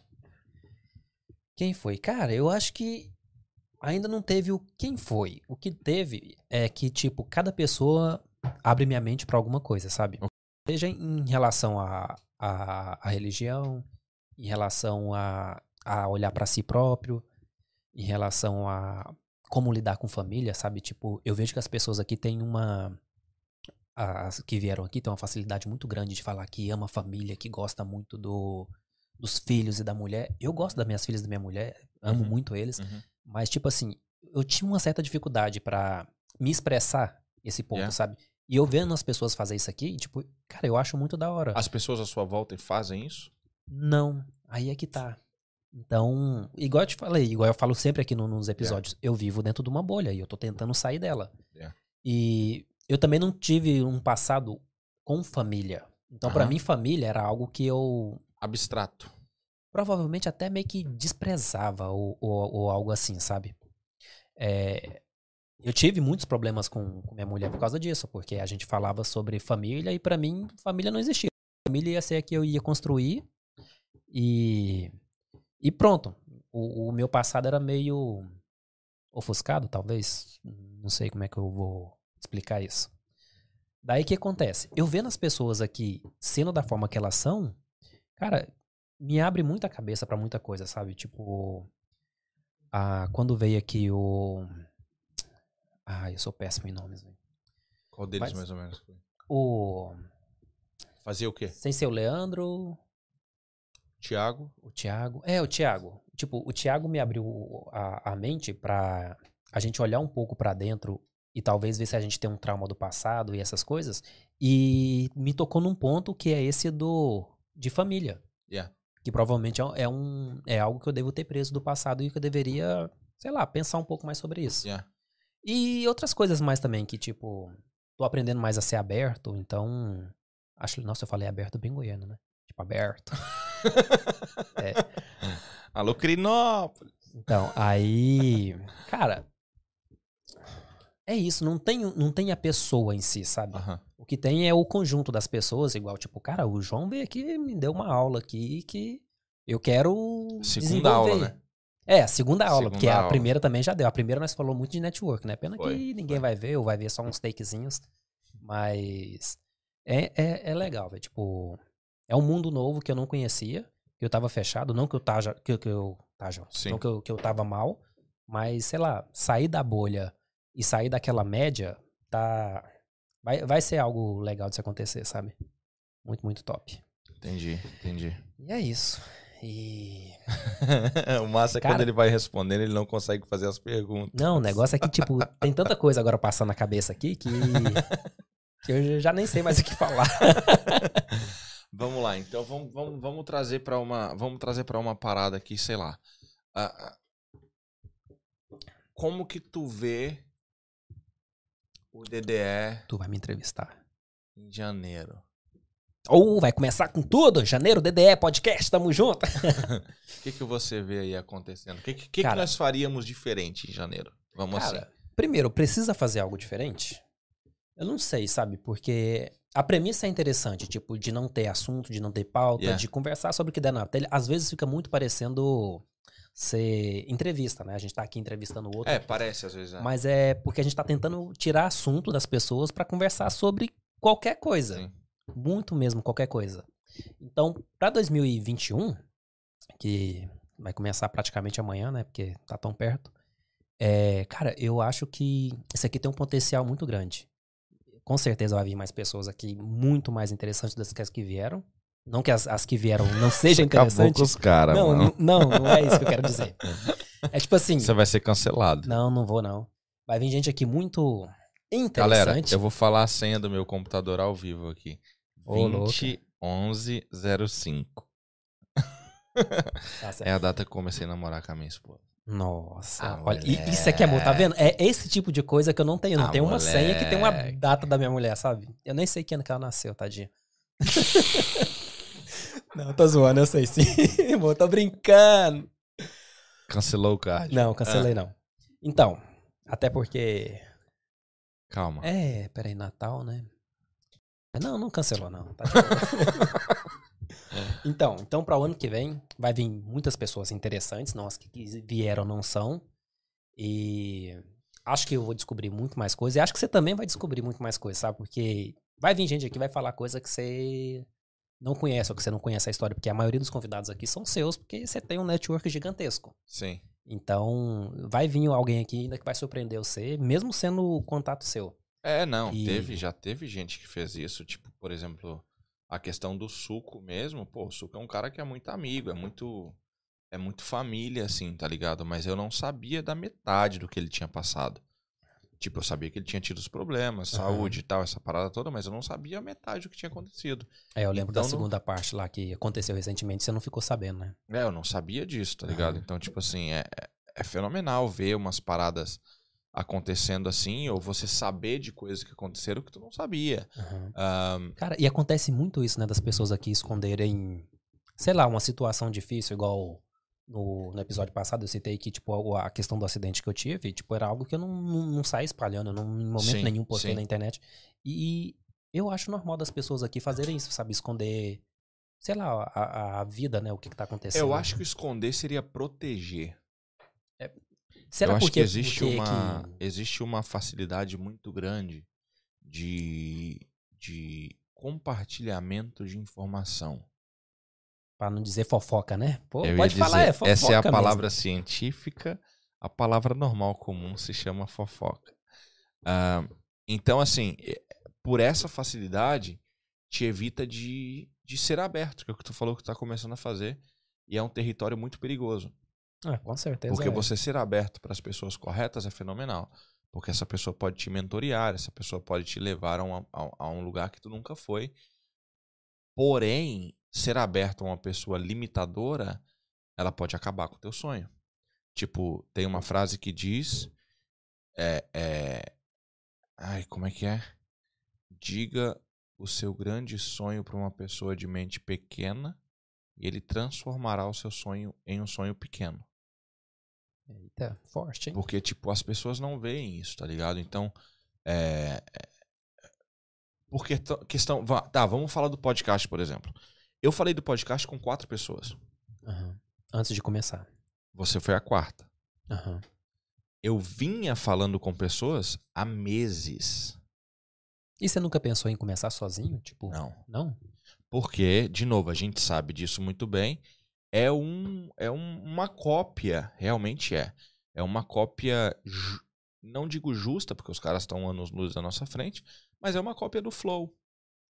Quem foi? Cara, eu acho que ainda não teve o quem foi. O que teve é que, tipo, cada pessoa abre minha mente pra alguma coisa, sabe? Seja em relação à a, a, religião, em relação a, a olhar pra si próprio, em relação a como lidar com família, sabe? Tipo, eu vejo que as pessoas aqui têm uma as que vieram aqui têm uma facilidade muito grande de falar que ama a família, que gosta muito do, dos filhos e da mulher. Eu gosto das minhas filhas e da minha mulher, amo
Uhum.
muito eles,
Uhum.
mas tipo assim, eu tinha uma certa dificuldade pra me expressar esse ponto,
Yeah.
sabe? E eu vendo as pessoas fazer isso aqui, tipo, cara, eu acho muito da hora.
As pessoas à sua volta fazem isso?
Não, aí é que tá. Então, igual eu te falei, igual eu falo sempre aqui no- nos episódios, eu vivo dentro de uma bolha e eu tô tentando sair dela.
Yeah.
E eu também não tive um passado com família. Então, pra
Aham.
mim, família era algo que eu
Abstrato.
provavelmente até meio que desprezava ou, ou- ou algo assim, sabe? É, eu tive muitos problemas com, com minha mulher por causa disso, porque a gente falava sobre família e pra mim família não existia. Família ia ser a que eu ia construir e e pronto. O, o meu passado era meio ofuscado, talvez. Não sei como é que eu vou explicar isso. Daí o que acontece? Eu vendo as pessoas aqui sendo da forma que elas são, cara, me abre muita cabeça pra muita coisa, sabe? Tipo, ah, quando veio aqui o. Ah, eu sou péssimo em nomes, velho.
Qual deles
Mas-
mais ou menos?
O.
Fazia o quê?
Sem ser o Leandro,
Tiago?
o Thiago. É, o Thiago. Tipo, o Thiago me abriu a, a mente pra a gente olhar um pouco pra dentro e talvez ver se a gente tem um trauma do passado e essas coisas. E me tocou num ponto que é esse do. De família.
Yeah.
Que provavelmente é um- é, um, é algo que eu devo ter preso do passado e que eu deveria, sei lá, pensar um pouco mais sobre isso.
Yeah.
E outras coisas mais também, que tipo, tô aprendendo mais a ser aberto, então. Acho, nossa, eu falei aberto bem goiano, né? Tipo, aberto. [laughs] É.
Alô, Crinópolis!
Então, aí. Cara. É isso, não tem, não tem a pessoa em si, sabe?
Aham.
O que tem é o conjunto das pessoas, igual, tipo, cara, o João veio aqui e me deu uma aula aqui que eu quero.
Segunda aula, né?
É, a segunda aula,
Segunda
porque a
aula.
primeira também já deu. A primeira nós falou muito de network, né? Pena
Foi,
que ninguém
foi.
vai ver, ou vai ver só uns takezinhos. Mas é, é, é legal, velho. Tipo, é um mundo novo que eu não conhecia, que eu tava fechado, não que eu taja, que, que eu taja,
Sim.
não que eu, que eu tava mal, mas sei lá, sair da bolha e sair daquela média tá vai, vai ser algo legal de se acontecer, sabe? Muito, muito top.
Entendi, entendi.
E é isso. E [laughs]
o massa é
Cara-
quando ele vai respondendo, ele não consegue fazer as perguntas.
Não, o negócio é que, tipo, tem tanta coisa agora passando na cabeça aqui que, que eu já nem sei mais o que falar. [laughs]
Vamos lá, então vamos, vamos, vamos trazer para uma, vamos trazer para uma parada aqui, sei lá. Ah, como que tu vê o DDE
Tu vai me entrevistar.
em janeiro?
Ou vai começar com tudo, janeiro, DDE, podcast, tamo junto.
O [laughs] que que você vê aí acontecendo? O que, que, que nós faríamos diferente em janeiro? Vamos
Cara,
assim.
primeiro, precisa fazer algo diferente? Eu não sei, sabe? Porque a premissa é interessante, tipo, de não ter assunto, de não ter pauta,
Yeah.
de conversar sobre o que der na telha. Às vezes fica muito parecendo ser entrevista, né? A gente tá aqui entrevistando o outro.
É, parece às vezes. né?
Mas é porque a gente tá tentando tirar assunto das pessoas pra conversar sobre qualquer coisa.
Sim.
Muito mesmo, qualquer coisa. Então, pra 2021, que vai começar praticamente amanhã, né? Porque tá tão perto. É, cara, eu acho que isso aqui tem um potencial muito grande. Com certeza vai vir mais pessoas aqui muito mais interessantes das que as que vieram. Não que as, as que vieram não [laughs] sejam interessantes.
com os caras,
Não,
mano.
não, não é isso que eu quero dizer. É tipo assim.
Você vai ser cancelado.
Não, não vou, não. Vai vir gente aqui muito
Galera,
interessante.
eu vou falar a senha do meu computador ao vivo aqui.
Ô, louco.
201105.
Tá.
É a data que eu comecei a namorar com a minha esposa.
Nossa,
Ah,
olha, isso aqui é amor, tá vendo? É esse tipo de coisa que eu não tenho. Não
Ah,
tenho uma senha que tem uma data da minha mulher, sabe? Eu nem sei que ano que ela nasceu, tadinha. [laughs] não, tô zoando, eu sei [laughs] sim. Amor, tô brincando.
Cancelou o card.
Não,
Ah.
cancelei não. Então, até porque.
Calma.
É, peraí, Natal, né? Não, não cancelou, não. Tá [laughs] então, então para o ano que vem, vai vir muitas pessoas interessantes, não as que vieram não são. E acho que eu vou descobrir muito mais coisas. E acho que você também vai descobrir muito mais coisas, sabe? Porque vai vir gente aqui vai falar coisa que você não conhece, ou que você não conhece a história, porque a maioria dos convidados aqui são seus, porque você tem um network gigantesco.
Sim.
Então, vai vir alguém aqui ainda que vai surpreender você, mesmo sendo contato seu.
É, não,
E-
teve, já teve gente que fez isso, tipo, por exemplo, a questão do suco mesmo, pô, o suco é um cara que é muito amigo, é muito é muito família assim, tá ligado? Mas eu não sabia da metade do que ele tinha passado. Tipo, eu sabia que ele tinha tido os problemas,
Aham.
saúde e tal, essa parada toda, mas eu não sabia a metade do que tinha acontecido.
É, eu lembro
Então,
da
não-
segunda parte lá que aconteceu recentemente, você não ficou sabendo, né?
É, eu não sabia disso, tá ligado?
Aham.
Então, tipo assim, é, é- é fenomenal ver umas paradas acontecendo assim, ou você saber de coisas que aconteceram que tu não sabia. Ahn,
Cara, e acontece muito isso, né, das pessoas aqui esconderem, sei lá, uma situação difícil, igual no, no episódio passado eu citei que, tipo, a, a questão do acidente que eu tive, tipo, era algo que eu não, não, não saí espalhando, eu não, em momento
Sim,
nenhum postei
sim.
na internet. E eu acho normal das pessoas aqui fazerem isso, sabe? Esconder, sei lá, a, a- vida, né, o que, que tá acontecendo.
Eu acho que esconder seria proteger.
Será
eu acho
porque,
que existe
porque
uma,
que-
existe uma facilidade muito grande de, de compartilhamento de informação.
Pra não dizer fofoca, né? Pô,
Eu
pode falar,
dizer,
é fofoca
Essa é a
mesmo.
palavra científica, a palavra normal comum se chama fofoca. Ah, então, assim, por essa facilidade, te evita de, de ser aberto, que é o que tu falou que tu tá começando a fazer, e é um território muito perigoso.
Ah, com certeza.
Porque
é.
você ser aberto para as pessoas corretas é fenomenal. Porque essa pessoa pode te mentorear, essa pessoa pode te levar a, uma- a- a um lugar que tu nunca foi. Porém, ser aberto a uma pessoa limitadora, ela pode acabar com o teu sonho. Tipo, tem uma frase que diz. É, é, ai, como é que é? Diga o seu grande sonho para uma pessoa de mente pequena e ele transformará o seu sonho em um sonho pequeno.
Eita, forte, hein?
Porque, tipo, as pessoas não veem isso, tá ligado? Então, é. é- Porque questão. Tá, vamos falar do podcast, por exemplo. Eu falei do podcast com quatro pessoas.
Aham. Antes de começar.
Você foi a quarta.
Aham.
Eu vinha falando com pessoas há meses.
E você nunca pensou em começar sozinho? Tipo,
Não.
não?
Porque, de novo, a gente sabe disso muito bem. É, um, é um- uma cópia, realmente é. É uma cópia, não digo justa, porque os caras estão anos luz à nossa frente, mas é uma cópia do Flow.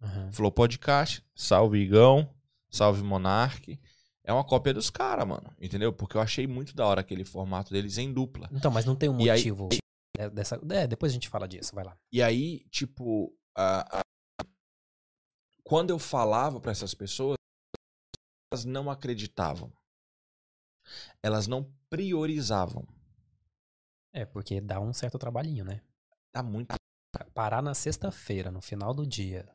Aham.
Flow Podcast, salve Igão, salve Monark. É uma cópia dos caras, mano. Entendeu? Porque eu achei muito da hora aquele formato deles em dupla.
Então, mas não tem um
E aí-
motivo de- dessa. É, depois a gente fala disso, vai lá.
E aí, tipo, a- a- quando eu falava pra essas pessoas, elas não acreditavam. Elas não priorizavam.
É, porque dá um certo trabalhinho, né?
Tá muito.
Parar na sexta-feira, no final do dia,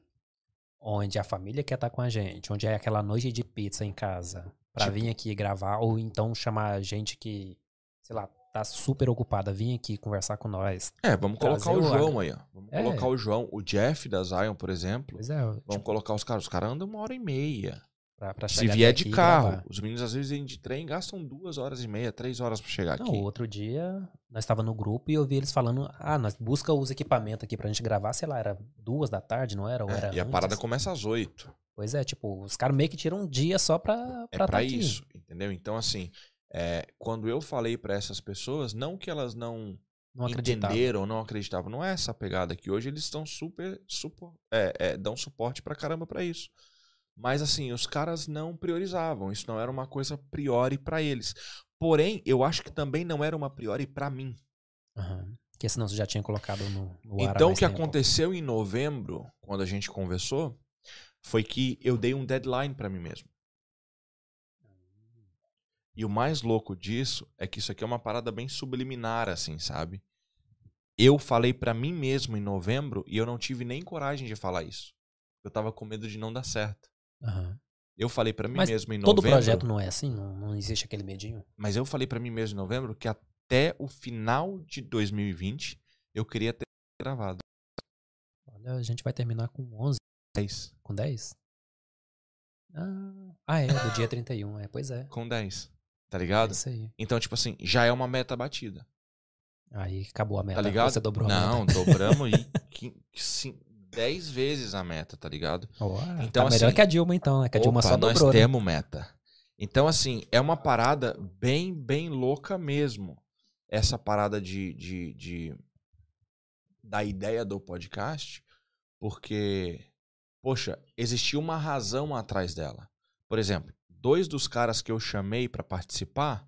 onde a família quer estar com a gente, onde é aquela noite de pizza em casa, pra
Tipo-
vir aqui gravar, ou então chamar gente que, sei lá, tá super ocupada, vir aqui conversar com nós.
É, vamos colocar o João aí, ó. Vamos
É.
colocar o João. O Jeff da Zion, por exemplo.
Pois é,
Vamos
tipo,
colocar os caras. Os caras andam uma hora e meia.
Pra, pra
Se vier de carro, os meninos às vezes vêm de trem e gastam duas horas e meia, três horas pra chegar
Não,
aqui.
outro dia, nós estava no grupo e eu vi eles falando, ah, nós busca os equipamentos aqui pra gente gravar, sei lá, era duas da tarde, não era? Ou
É,
era
e a parada começa às oito.
Pois é, tipo, os caras meio que tiram um dia só pra,
É
pra
pra
tá aqui.
isso, entendeu? Então, assim, é, quando eu falei pra essas pessoas, não que elas não
Não
entenderam, não acreditavam, não é essa pegada que hoje eles estão super, super é, é, dão suporte pra caramba pra isso. Mas assim, os caras não priorizavam, isso não era uma coisa priori pra eles. Porém, eu acho que também não era uma priori pra mim.
Aham. Porque senão você já tinha colocado no, no ar
Então, o que
tempo.
aconteceu em novembro, quando a gente conversou, foi que eu dei um deadline pra mim mesmo. E o mais louco disso é que isso aqui é uma parada bem subliminar, assim, sabe? Eu falei pra mim mesmo em novembro e eu não tive nem coragem de falar isso. Eu tava com medo de não dar certo.
Aham.
Eu falei pra mim
Mas
mesmo em
Todo
novembro.
projeto não é assim? Não, não existe aquele medinho?
Mas eu falei pra mim mesmo em novembro que até o final de 2020 eu queria ter gravado.
Olha, a gente vai terminar com 11,
10.
com 10? Ah, ah, é, do dia 31, é, pois é.
Com 10. Tá
É
ligado?
isso aí.
Então, tipo assim, já é uma meta batida.
Aí acabou a meta.
Tá ligado?
Você dobrou a
Não,
meta.
dobramos e 10 vezes a meta, tá ligado?
Ó,
Então,
tá melhor
assim,
que a Dilma, então, né? Que a Dilma
Opa,
só
nós
dobrou, né?
temos meta. Então, assim, é uma parada bem, bem louca mesmo. Essa parada de, de, de- da ideia do podcast, porque, poxa, existia uma razão atrás dela. Por exemplo, dois dos caras que eu chamei pra participar,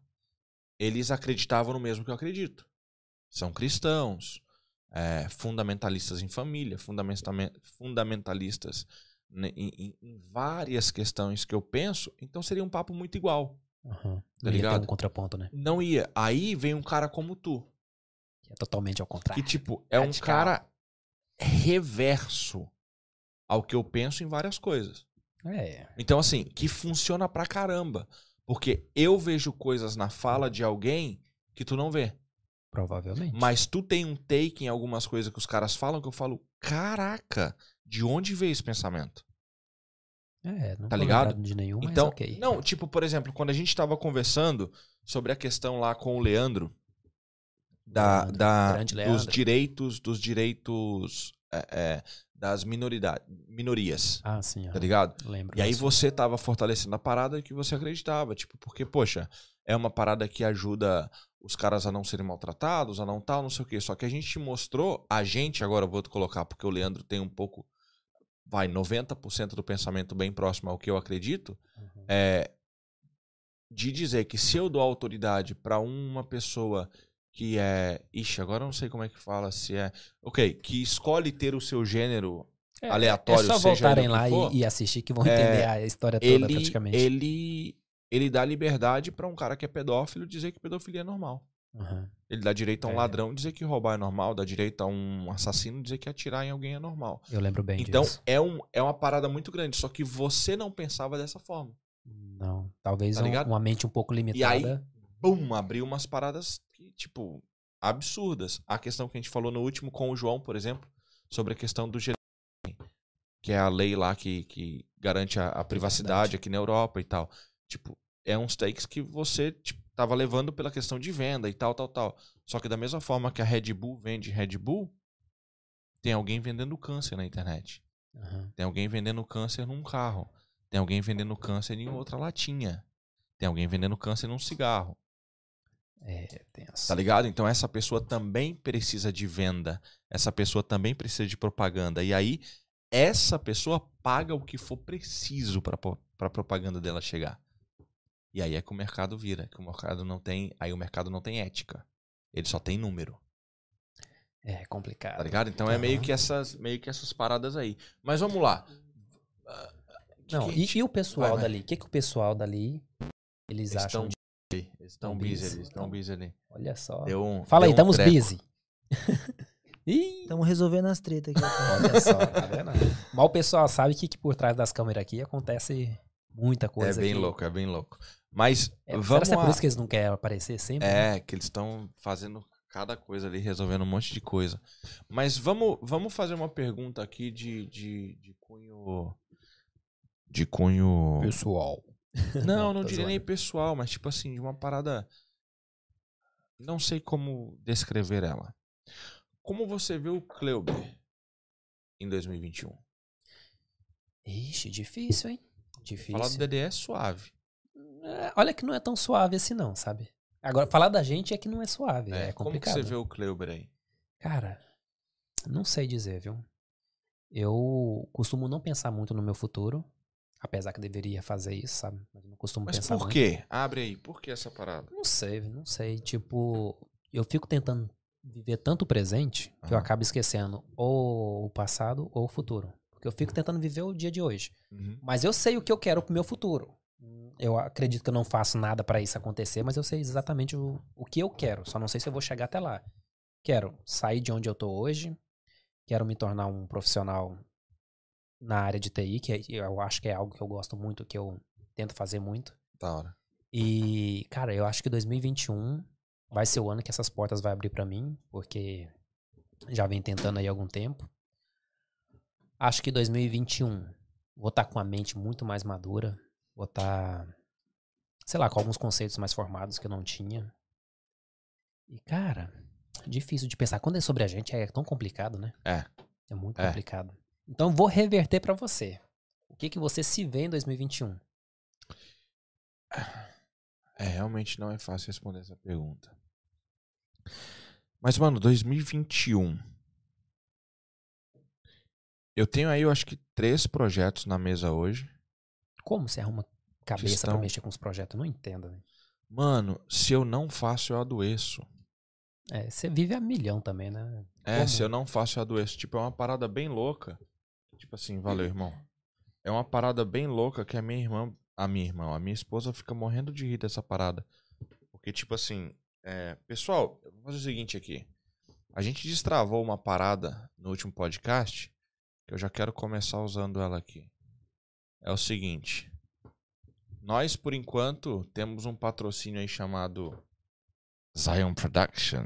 eles acreditavam no mesmo que eu acredito. São cristãos, é, fundamentalistas em família, fundamentalistas né, em, em- em várias questões que eu penso, então seria um papo muito igual.
Aham.
Tá
ia ter
ligado?
um contraponto, né?
Não ia. Aí vem um cara como tu,
Que é totalmente ao contrário.
que tipo, é um
Radical.
cara reverso ao que eu penso em várias coisas.
É.
Então, assim, que funciona pra caramba. Porque eu vejo coisas na fala de alguém que tu não vê.
Provavelmente.
Mas tu tem um take em algumas coisas que os caras falam que eu falo, caraca, de onde veio esse pensamento?
É, não
Tá ligado?
de nenhum,
Então, não, tipo, por exemplo, quando a gente tava conversando sobre a questão lá com o Leandro da,
Leandro,
da dos
Leandro.
direitos, dos direitos é, é, das minoridade, minorias,
Ah, sim.
tá ligado?
Lembro.
E aí você tava fortalecendo a parada que você acreditava, tipo, porque, poxa, é uma parada que ajuda os caras a não serem maltratados, a não tal, não sei o quê. Só que a gente mostrou, a gente, agora eu vou te colocar, porque o Leandro tem um pouco, vai, 90% do pensamento bem próximo ao que eu acredito,
Uhum.
é de dizer que se eu dou autoridade pra uma pessoa que é. Ixi, agora eu não sei como é que fala, se é. Ok, que escolhe ter o seu gênero
É,
aleatório,
É só voltarem lá
for,
e, assistir que vão
é,
entender a história toda,
ele,
praticamente.
ele, ele dá liberdade pra um cara que é pedófilo dizer que pedofilia é normal.
Uhum.
Ele dá direito a um
É.
ladrão dizer que roubar é normal, dá direito a um assassino dizer que atirar em alguém é normal.
Eu lembro bem
Então,
disso.
é, um, é uma parada muito grande, só que você não pensava dessa forma.
Não, talvez
Tá
um- uma mente um pouco limitada.
Bum, abriu umas paradas que, tipo, absurdas. A questão que a gente falou no último com o João, por exemplo, sobre a questão do que é a lei lá que, que garante a, a privacidade aqui na Europa e tal. Tipo, é uns takes que você tipo, tava levando pela questão de venda e tal, tal, tal. Só que da mesma forma que a Red Bull vende Red Bull, tem alguém vendendo câncer na internet.
Uhum.
Tem alguém vendendo câncer num carro. Tem alguém vendendo câncer em outra latinha. Tem alguém vendendo câncer num cigarro.
É, tenso.
Tá ligado? Então essa pessoa também precisa de venda. Essa pessoa também precisa de propaganda. E aí, essa pessoa paga o que for preciso pra po- pra propaganda dela chegar. E aí é que o mercado vira. Que o mercado não tem. Aí o mercado não tem ética. Ele só tem número.
É complicado.
Tá ligado? Então é meio que essas, meio que essas paradas aí. Mas vamos lá. Ah, que
Não,
que
e, e o pessoal
Vai, vai.
dali? O que, que o pessoal dali eles,
Eles
acham
estão
de...
Eles estão
Tão
busy
busy.
ali, eles estão busy ali.
Olha só.
Deu um,
Fala
deu
aí,
um
estamos
treco.
busy. [laughs]
Estamos resolvendo as tretas aqui.
olha só, tá vendo? Mal o pessoal sabe que, que por trás das câmeras aqui acontece muita
É
coisa.
bem
aqui.
louco, é bem louco. Mas
É, será
vamos
que é por isso que eles não querem aparecer sempre? né?
É, que eles estão fazendo cada coisa ali, resolvendo um monte de coisa. Mas vamos, vamos fazer uma pergunta aqui de, de, de cunho de cunho.
Pessoal. [laughs]
Não, não
Tá
diria
zoando.
nem pessoal, mas tipo assim, de uma parada. Não sei como descrever ela. Como você vê o Kleuber em 2021?
Ixi, difícil, hein? Difícil.
Falar do DDE é suave.
É, olha que não é tão suave assim, não, sabe? Agora, falar da gente é que não é suave. É,
como que
complicado.
você vê o Kleuber aí?
Cara, não sei dizer, viu? Eu costumo não pensar muito no meu futuro. Apesar que deveria fazer isso, sabe? Mas não costumo
Mas
pensar
por
muito.
quê? Abre aí, por que essa parada?
Não sei, não sei. Tipo, eu fico tentando viver tanto o presente que eu acabo esquecendo ou o passado ou o futuro. Porque eu fico tentando viver o dia de hoje. Mas eu sei o que eu quero pro meu futuro. Eu acredito que eu não faço nada pra isso acontecer, mas eu sei exatamente o, o que eu quero. Só não sei se eu vou chegar até lá. Quero sair de onde eu tô hoje. Quero me tornar um profissional na área de TI, que é- eu acho que é algo que eu gosto muito, que eu tento fazer muito.
Da hora.
E, cara, eu acho que 2021 vai ser o ano que essas portas vai abrir pra mim, porque já vem tentando aí algum tempo. Acho que 2021 vou estar com a mente muito mais madura, vou estar, sei lá, com alguns conceitos mais formados que eu não tinha. E, cara, difícil de pensar. Quando é sobre a gente é tão complicado, né?
É.
É muito
É.
complicado. Então vou reverter pra você. O que que você se vê em 2021?
É, realmente não é fácil responder essa pergunta. Mas, mano, 2021. Eu tenho aí, eu acho que três projetos na mesa hoje.
Como você arruma cabeça
estão-
pra mexer com os projetos? Eu não entendo, né?
Mano, se eu não faço, eu adoeço.
É, você vive a milhão também, né?
É,
Como?
se eu não faço, eu adoeço. Tipo, é uma parada bem louca. Tipo assim, valeu, irmão. É uma parada bem louca que a minha irmã, a minha irmã, a minha esposa fica morrendo de rir dessa parada. Porque, tipo assim, é, pessoal, eu vou fazer o seguinte aqui. A gente destravou uma parada no último podcast que eu já quero começar usando ela aqui. É o seguinte. Nós, por enquanto, temos um patrocínio aí chamado Zion Production.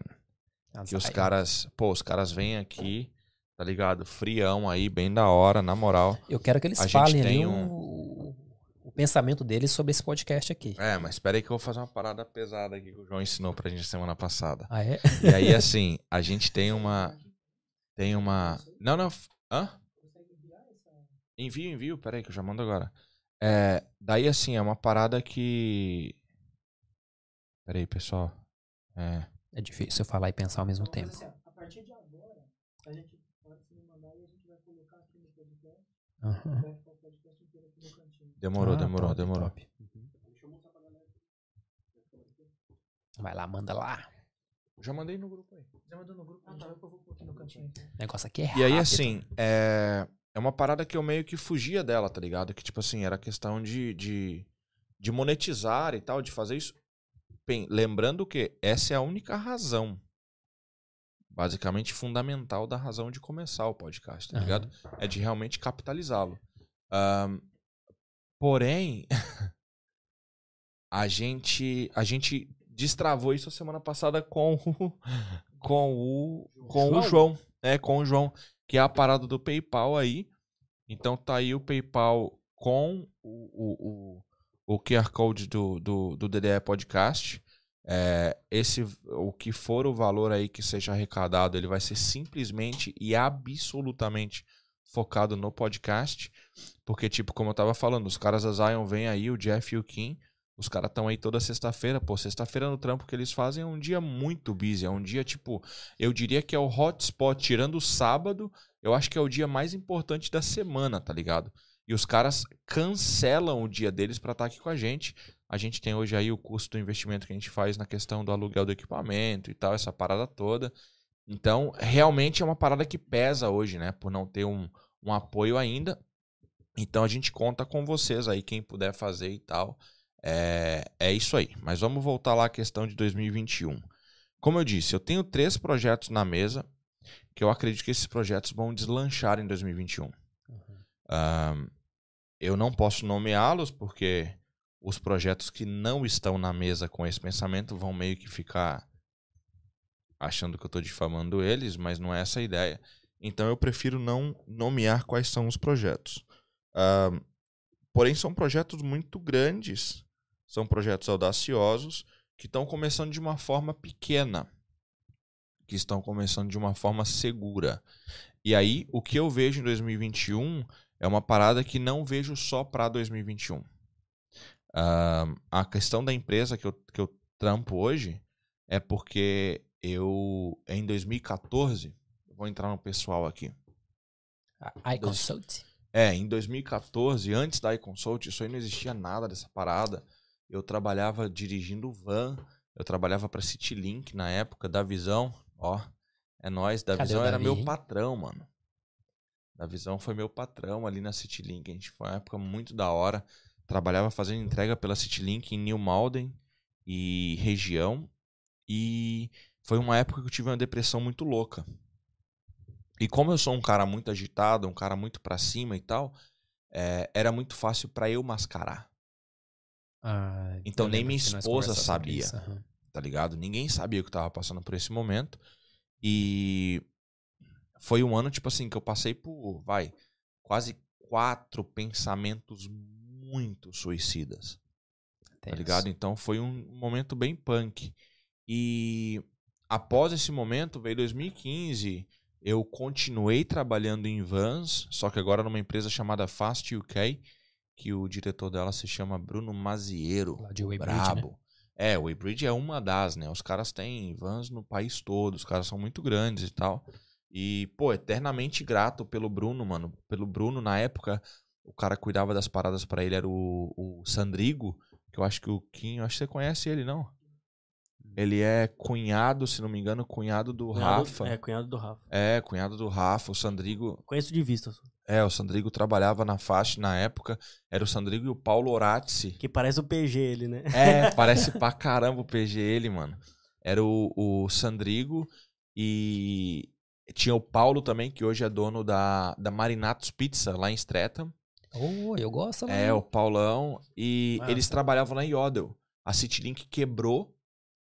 Que os
Azar.
caras, pô, os caras vêm aqui, tá ligado? Frião aí, bem da hora, na moral.
Eu quero que eles
a
falem ali
tem
o, o pensamento deles sobre esse podcast aqui.
É, mas espera aí que eu vou fazer uma parada pesada aqui que o João ensinou pra gente semana passada.
Ah, é?
E aí, assim, a gente tem uma. Tem uma. Não, não. Hã? Envio, envio, pera aí que eu já mando agora. É, daí, assim, é uma parada que. Pera aí, pessoal. É.
É difícil eu falar e pensar ao mesmo tempo.
assim, a partir de agora, a gente pode se mandar e a gente vai colocar aqui no podcast,
Aham.
vai ficar o podcast inteiro aqui no cantinho.
Demorou,
Ah,
demorou,
top,
demorou.
top. Uhum. Vai lá, manda lá.
Já mandei no grupo aí.
Já mandou no grupo? Ah, tá, eu vou pôr aqui no cantinho.
O negócio aqui é
E aí,
rápido.
assim, é, é uma parada que eu meio que fugia dela, tá ligado? Que, tipo assim, era questão de, de, de monetizar e tal, de fazer isso. Bem, lembrando que essa é a única razão, basicamente fundamental da razão de começar o podcast, tá ligado? É de realmente capitalizá-lo. Ahn, porém, [laughs] a gente, a gente destravou isso a semana passada com o, [laughs] com o, com o
João?
Né? Com o João, que é a parada do PayPal aí. Então tá aí o PayPal com o, o, o, o QR Code do, do, do DDE Podcast. É, esse, o que for o valor aí que seja arrecadado, ele vai ser simplesmente e absolutamente focado no podcast. Porque, tipo, como eu tava falando, os caras da Zion vêm aí, o Jeff e o Kim. Os caras estão aí toda sexta-feira. Pô, sexta-feira no trampo que eles fazem é um dia muito busy. É um dia, tipo, eu diria que é o hotspot, tirando o sábado, eu acho que é o dia mais importante da semana, tá ligado? E os caras cancelam o dia deles pra estar aqui com a gente. A gente tem hoje aí o custo do investimento que a gente faz na questão do aluguel do equipamento e tal, essa parada toda. Então, realmente é uma parada que pesa hoje, né? Por não ter um, um apoio ainda. Então a gente conta com vocês aí, quem puder fazer e tal. É, é isso aí. Mas vamos voltar lá à questão de 2021. Como eu disse, eu tenho três projetos na mesa que eu acredito que esses projetos vão deslanchar em 2021. Ahn, eu não posso nomeá-los porque os projetos que não estão na mesa com esse pensamento vão meio que ficar achando que eu estou difamando eles, mas não é essa a ideia. Então eu prefiro não nomear quais são os projetos. Ahn, Porém, são projetos muito grandes, são projetos audaciosos que estão começando de uma forma pequena, que estão começando de uma forma segura. E aí, o que eu vejo em 2021 é uma parada que não vejo só para 2021. Uh, a questão da empresa que eu, que eu trampo hoje é porque eu, em 2014, vou entrar no pessoal aqui.
IConsult?
É, em 2014, antes da iConsult, isso aí não existia nada dessa parada. Eu trabalhava dirigindo van, eu trabalhava para Citylink na época, da Visão, ó, é nós, da
Cadê
Visão era meu patrão, mano. Da Visão foi meu patrão ali na Citylink, a gente foi uma época muito da hora. Trabalhava fazendo entrega pela Citylink em New Malden e região. E foi uma época que eu tive uma depressão muito louca. E como eu sou um cara muito agitado, um cara muito pra cima e tal, é, era muito fácil pra eu mascarar,
Ah,
Então nem minha esposa sabia.
isso, aham.
tá ligado? Ninguém sabia o que eu tava passando por esse momento. E foi um ano, tipo assim, que eu passei por, vai, quase quatro pensamentos muito suicidas. Tá ligado? Então foi um momento bem punk. E após esse momento, veio 2015, eu continuei trabalhando em vans, só que agora numa empresa chamada Fast UK, que o diretor dela se chama Bruno Maziero.
Lá de Weybridge, né?
Brabo. É, o Weybridge é uma das, né? Os caras têm vans no país todo, os caras são muito grandes e tal. E, pô, eternamente grato pelo Bruno, mano. Pelo Bruno, na época, o cara cuidava das paradas pra ele, era o, o Sandrigo, que eu acho que o Kim, acho que você conhece ele, não? Ele é cunhado, se não me engano, cunhado do
Cunhado-
Rafa.
É, cunhado do Rafa.
É, cunhado do Rafa. O Sandrigo.
Conheço de vista.
É, o Sandrigo trabalhava na faixa na época. Era o Sandrigo e o Paulo Orazzi.
Que parece o PG ele, né?
É, [laughs] parece pra caramba o PG ele, mano. Era o, o Sandrigo e tinha o Paulo também, que hoje é dono da, da Marinatos Pizza lá em Streatham.
Oh, eu gosto lá.
É, o Paulão. E
Massa.
eles trabalhavam lá em Yodel. A Citylink quebrou.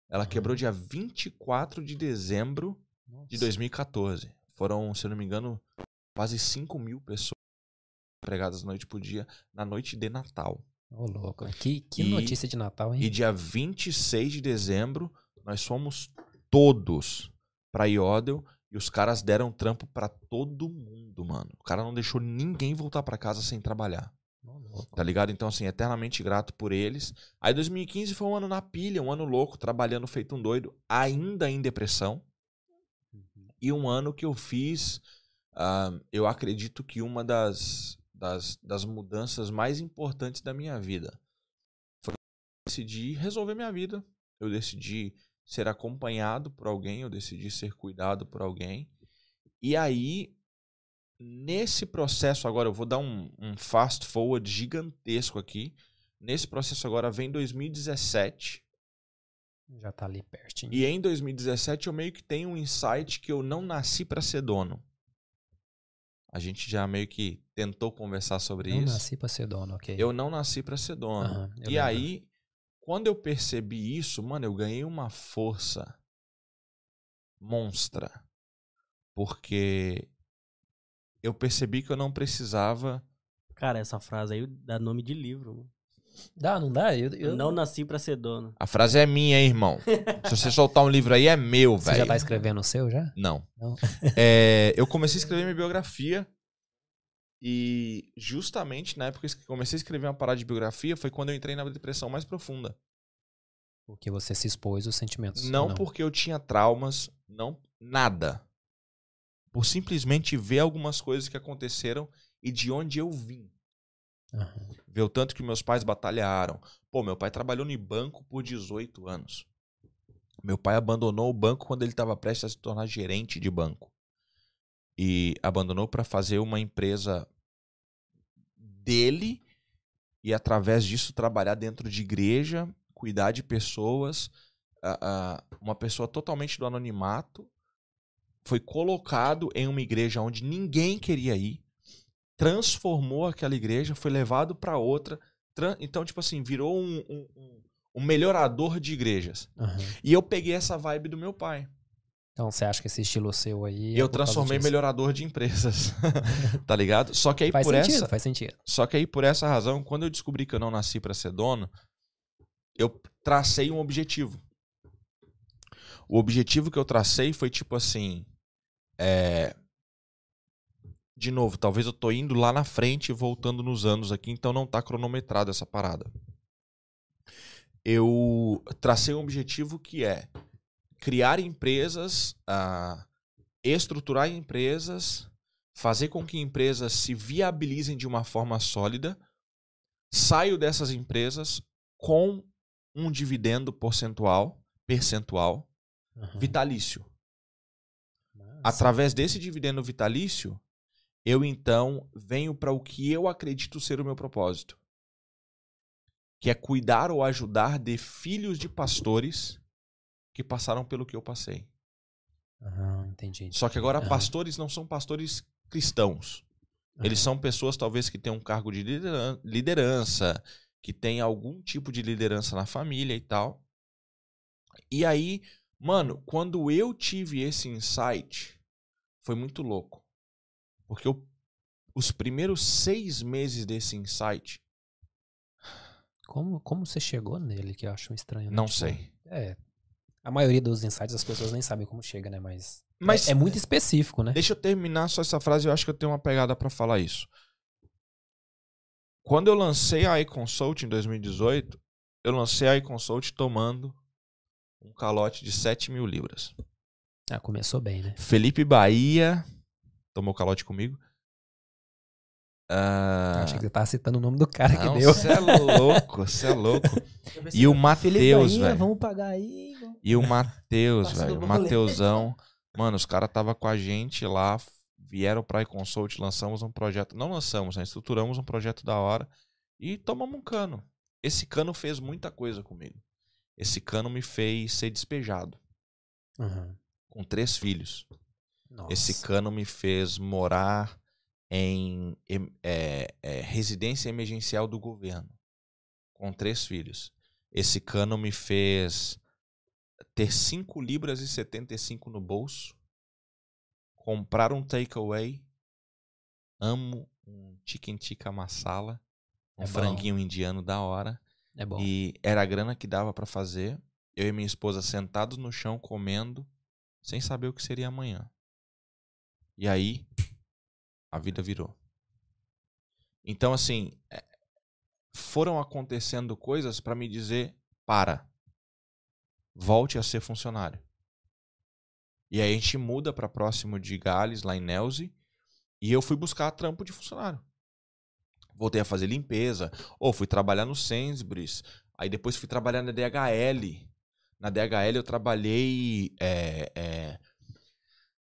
Ela quebrou dia 24 de dezembro
Nossa.
de 2014. Foram, se eu não me engano, quase 5 mil pessoas empregadas noite por dia na noite de Natal.
Ô, louco. Que, que
E-
notícia de Natal, hein?
E dia 26 de dezembro, nós fomos todos pra Iodel e os caras deram trampo pra todo mundo, mano. O cara não deixou ninguém voltar pra casa sem trabalhar. Tá ligado? Então, assim, eternamente grato por eles. Aí 2015 foi um ano na pilha, um ano louco, trabalhando feito um doido, ainda em depressão.
Uhum.
E um ano que eu fiz, ah, eu acredito que uma das, das, das mudanças mais importantes da minha vida. Foi eu decidi resolver minha vida. Eu decidi ser acompanhado por alguém, eu decidi ser cuidado por alguém. E aí, nesse processo agora, eu vou dar um, um fast forward gigantesco aqui. Nesse processo agora vem 2017.
Já tá ali pertinho.
E em 2017 eu meio que tenho um insight que eu não nasci pra ser dono. A gente já meio que tentou conversar sobre
eu
isso.
nasci pra ser dono, ok.
Eu não nasci pra ser dono.
Eu
e
lembro.
aí, quando eu percebi isso, mano, eu ganhei uma força monstra. Porque eu percebi que eu não precisava.
Cara, essa frase aí dá nome de livro.
Dá, não dá? Eu, eu
não nasci pra ser dono.
A frase é minha, hein, irmão. [laughs] Se você soltar um livro aí, é meu,
Você
velho.
já tá escrevendo o seu já?
Não.
Não.
É, eu comecei a escrever minha biografia. E justamente na época que comecei a escrever uma parada de biografia foi quando eu entrei na depressão mais profunda.
Porque você se expôs aos sentimentos.
Não,
ou
porque eu tinha traumas, não nada. Por simplesmente ver algumas coisas que aconteceram e de onde eu vim.
Aham.
Ver o tanto que meus pais batalharam. Pô, meu pai trabalhou no banco por 18 anos. Meu pai abandonou o banco quando ele estava prestes a se tornar gerente de banco. E abandonou para fazer uma empresa dele e, através disso, trabalhar dentro de igreja, cuidar de pessoas. Uma pessoa totalmente do anonimato foi colocado em uma igreja onde ninguém queria ir transformou aquela igreja, foi levado para outra. Então, tipo assim, virou um, um- um- melhorador de igrejas.
Aham.
E eu peguei essa vibe do meu pai.
Então você acha que esse estilo seu aí. é
eu transformei melhorador de empresas. [laughs] tá ligado? Só que aí
Faz
por
sentido,
essa,
faz sentido.
só que aí por essa razão, quando eu descobri que eu não nasci para ser dono, eu tracei um objetivo. O objetivo que eu tracei foi tipo assim, é... de novo, talvez eu tô indo lá na frente e voltando nos anos aqui, então não tá cronometrado essa parada. Eu tracei um objetivo que é criar empresas, ah, estruturar empresas, fazer com que empresas se viabilizem de uma forma sólida, saio dessas empresas com um dividendo percentual, percentual
Aham.
vitalício.
Massa.
Através desse dividendo vitalício, eu então venho para o que eu acredito ser o meu propósito, que é cuidar ou ajudar de filhos de pastores que passaram pelo que eu passei.
Aham, entendi.
Só que agora
Aham.
pastores não são pastores cristãos. Eles
Aham.
são pessoas talvez que têm um cargo de lideran- liderança, que tem algum tipo de liderança na família e tal. E aí, mano, quando eu tive esse insight, foi muito louco. Porque eu- os primeiros seis meses desse insight,
Como, como você chegou nele, que eu acho estranho. né?
não
Tipo,
sei.
É. A maioria dos insights as pessoas nem sabem como chega, né? Mas.
Mas
é, é muito específico, né?
Deixa eu terminar só essa frase, eu acho que eu tenho uma pegada pra falar isso. Quando eu lancei a iConsult em 2018, eu lancei a iConsult tomando um calote de 7 mil libras.
Ah, começou bem, né?
Felipe Bahia tomou calote comigo. Ah,
Achei que você tava citando o nome do cara
não,
que deu.
Você é louco, você é louco. [laughs] E o Matheus, velho.
vamos pagar aí. vamos-
E o Matheus, velho. O
boleto.
Mateusão. Mano, os caras tava com a gente lá, vieram pra iConsult, lançamos um projeto. Não lançamos, né? Estruturamos um projeto da hora e tomamos um cano. Esse cano fez muita coisa comigo. Esse cano me fez ser despejado,
Aham.
com três filhos.
Nossa.
Esse cano me fez morar em é, é, residência emergencial do governo, com três filhos. Esse cano me fez ter 5 libras e 75 no bolso, comprar um takeaway, amo um chicken tikka masala, um
É
franguinho indiano da hora,
É bom.
e era a grana que dava pra fazer. Eu e minha esposa sentados no chão comendo, sem saber o que seria amanhã. E aí, a vida virou. Então, assim, é, foram acontecendo coisas pra me dizer: para, volte a ser funcionário. E aí a gente muda pra próximo de Gales, lá em Nelze, e eu fui buscar trampo de funcionário. Voltei a fazer limpeza, ou fui trabalhar no Sainsbury's, aí depois fui trabalhar na DHL. Na DHL eu trabalhei. é, é,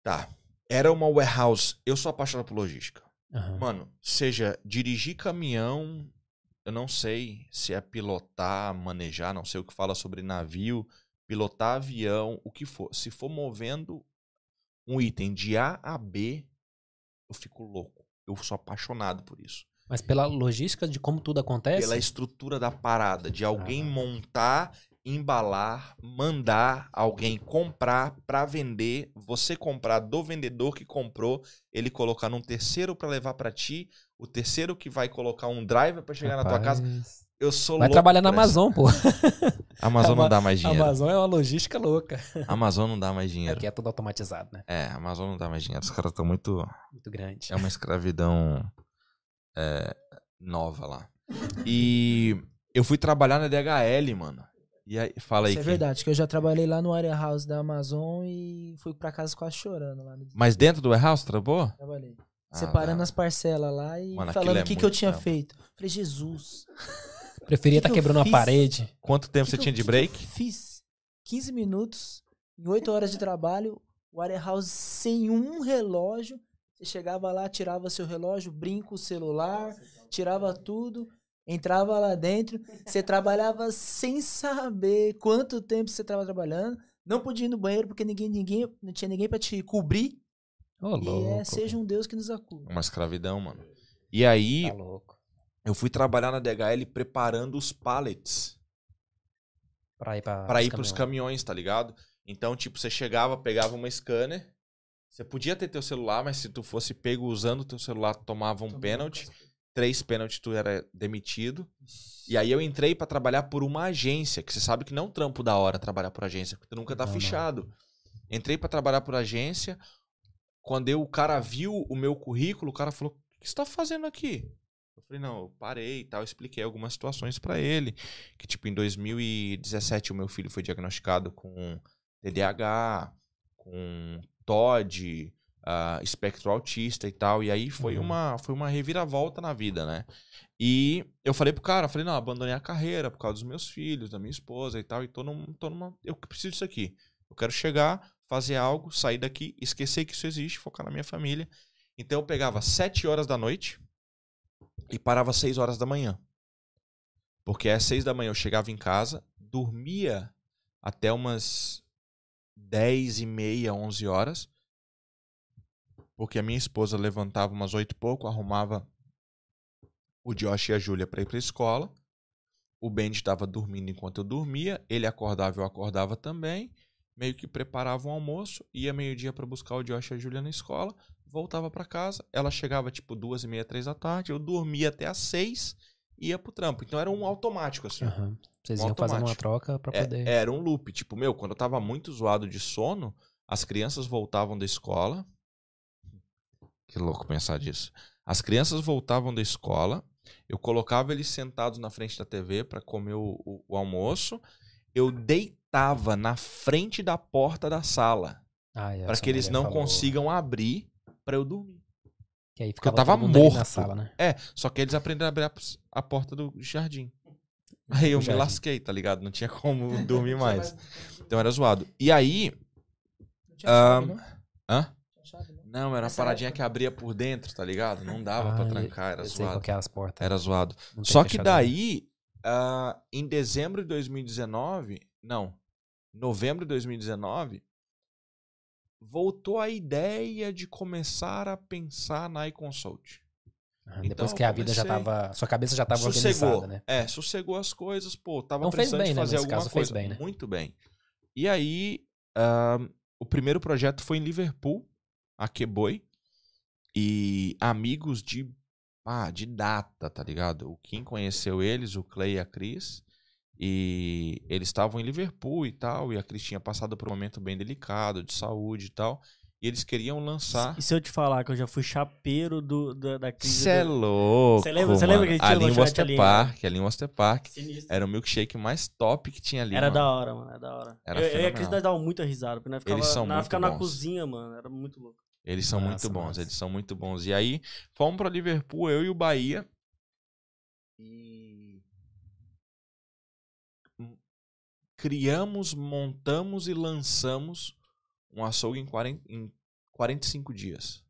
Tá. Era uma warehouse. Eu sou apaixonado por logística.
Aham.
Mano, seja dirigir caminhão, eu não sei se é pilotar, manejar, não sei o que fala sobre navio, pilotar avião, o que for. Se for movendo um item de A a B, eu fico louco. Eu sou apaixonado por isso.
Mas pela logística de como tudo acontece.
Pela estrutura da parada, de alguém
Ah.
montar, embalar, mandar alguém comprar pra vender, você comprar do vendedor que comprou, ele colocar num terceiro pra levar pra ti, o terceiro que vai colocar um driver pra chegar na tua casa.
Rapaz,
Eu sou
Vai trabalhar na. Amazon, pô. [laughs]
Amazon
Ama-
não dá mais dinheiro.
Amazon é uma logística louca. [laughs]
Amazon não dá mais dinheiro.
Aqui é tudo automatizado, né?
É, Amazon não dá mais dinheiro. Os caras estão muito.
Muito grande.
É uma escravidão é, nova lá. E eu fui trabalhar na DHL, mano. E aí, fala aí.
Isso é verdade, que eu já trabalhei lá no warehouse da Amazon e fui pra casa quase chorando lá. No...
Mas dentro do warehouse, trabalhou?
Trabalhei.
Ah,
Separando
tá.
as parcelas lá e
Mano,
falando
é
o que, que eu tinha
trampo.
feito. Falei, Jesus.
Preferia
que
estar
que eu
quebrando
fiz?
parede.
Quanto tempo
que
você
que
tinha
eu-
de
que que eu
break?
Fiz 15 minutos, em 8 horas de trabalho, warehouse sem um relógio. Você chegava lá, tirava seu relógio, brinco, celular, tirava tudo, entrava lá dentro. Você trabalhava sem saber quanto tempo você estava trabalhando. Não podia ir no banheiro porque ninguém, ninguém, não tinha ninguém para te cobrir.
Ô,
e é, seja um Deus que nos acuda.
Uma escravidão, mano. E aí,
Tá louco.
eu fui trabalhar na DHL preparando os pallets
Pra ir pra.
pra ir
os
pros
caminhões.
caminhões, tá ligado? Então, tipo, você chegava, pegava uma scanner, você podia ter teu celular, mas se tu fosse pego usando o teu celular, tomava um pênalti. Três pênaltis, tu era demitido. E aí eu entrei pra trabalhar por uma agência, que você sabe que não é um trampo da hora trabalhar por agência, porque tu nunca tá
Não, não.
fichado. Entrei pra trabalhar por agência. Quando eu, o cara viu o meu currículo, o cara falou: "O que você tá fazendo aqui?" Eu falei: "Não, eu parei e tal, expliquei algumas situações pra ele, que tipo em 2017 o meu filho foi diagnosticado com TDAH, com TOD, ah, espectro autista e tal, e aí foi
Uhum.
uma foi uma reviravolta na vida, né? E eu falei pro cara, falei, não, abandonei a carreira por causa dos meus filhos, da minha esposa e tal, e tô, num, tô numa. Eu preciso disso aqui. Eu quero chegar, fazer algo, sair daqui, esquecer que isso existe, focar na minha família. Então eu pegava sete horas da noite e parava às seis horas da manhã. Porque às seis da manhã eu chegava em casa, dormia até umas dez e meia, onze horas. Porque a minha esposa levantava umas oito e pouco, arrumava o Josh e a Júlia para ir para escola. O Bendy estava dormindo enquanto eu dormia. Ele acordava, eu acordava também. Meio que preparava um almoço. Ia meio-dia para buscar o Josh e a Júlia na escola. Voltava para casa. Ela chegava tipo duas e meia, três da tarde. Eu dormia até às seis e ia pro trampo. Então era um automático, assim.
Aham. Vocês
Um
iam fazendo uma
automático.
troca pra
É-
poder.
era um loop. Tipo, meu, quando eu tava muito zoado de sono, as crianças voltavam da escola. Que louco pensar disso. As crianças voltavam da escola, eu colocava eles sentados na frente da TV pra comer o, o- o almoço. Eu deitava na frente da porta da sala
Ah, é,
pra
sua
que eles não
falou.
consigam abrir pra eu dormir.
Que aí
eu
ficava
tava
mundo ali
morto.
na sala, né?
É, só que eles aprenderam a abrir a, a porta do jardim. Aí eu me
jardim.
lasquei, tá ligado? Não tinha como [laughs] dormir mais. Então era zoado. E aí.
Não tinha chave, não?
Hã?
Não?
Era uma paradinha
época.
que abria por dentro, tá ligado? Não dava pra
Ah,
trancar, era
Eu sei
zoado.
que é as portas.
Era zoado. Só que daí, ah, em dezembro de 2019, não, novembro de 2019, voltou a ideia de começar a pensar na iConsult.
Aham,
Então,
Depois que a vida já tava. Sua cabeça já tava
sossegou.
organizada, né?
É, sossegou as coisas, pô, tava
fez
precisando
bem,
de
né?
fazer
Nesse
alguma
caso, fez
coisa.
bem, né?
Muito bem. E aí, ah, o primeiro projeto foi em Liverpool, a Keboy, e amigos de, ah, de data, tá ligado? O Kim conheceu eles, o Clay e a Cris, e eles estavam em Liverpool e tal, e a Cris tinha passado por um momento bem delicado de saúde e tal, e eles queriam lançar...
E se eu te falar que eu já fui chapeiro do, da, da crise
Cê é louco,
Cê lembra- cê lembra que a gente tinha
Ali em Worcester
ali, né?
Park, ali em Park.
Sinistro.
Era o milkshake mais top que tinha ali.
Era
mano.
da hora, mano. Era da hora.
Era
eu, eu e a. Cris nós dava muita risada, porque nós ficava,
Eles são
nós
muito
na cozinha, mano. Era muito louco.
Eles são
Massa,
muito bons,
massa.
eles são muito bons. E aí, fomos pra Liverpool, eu e o Bahia. E. Criamos, montamos e lançamos um açougue em, 40, em 45 dias.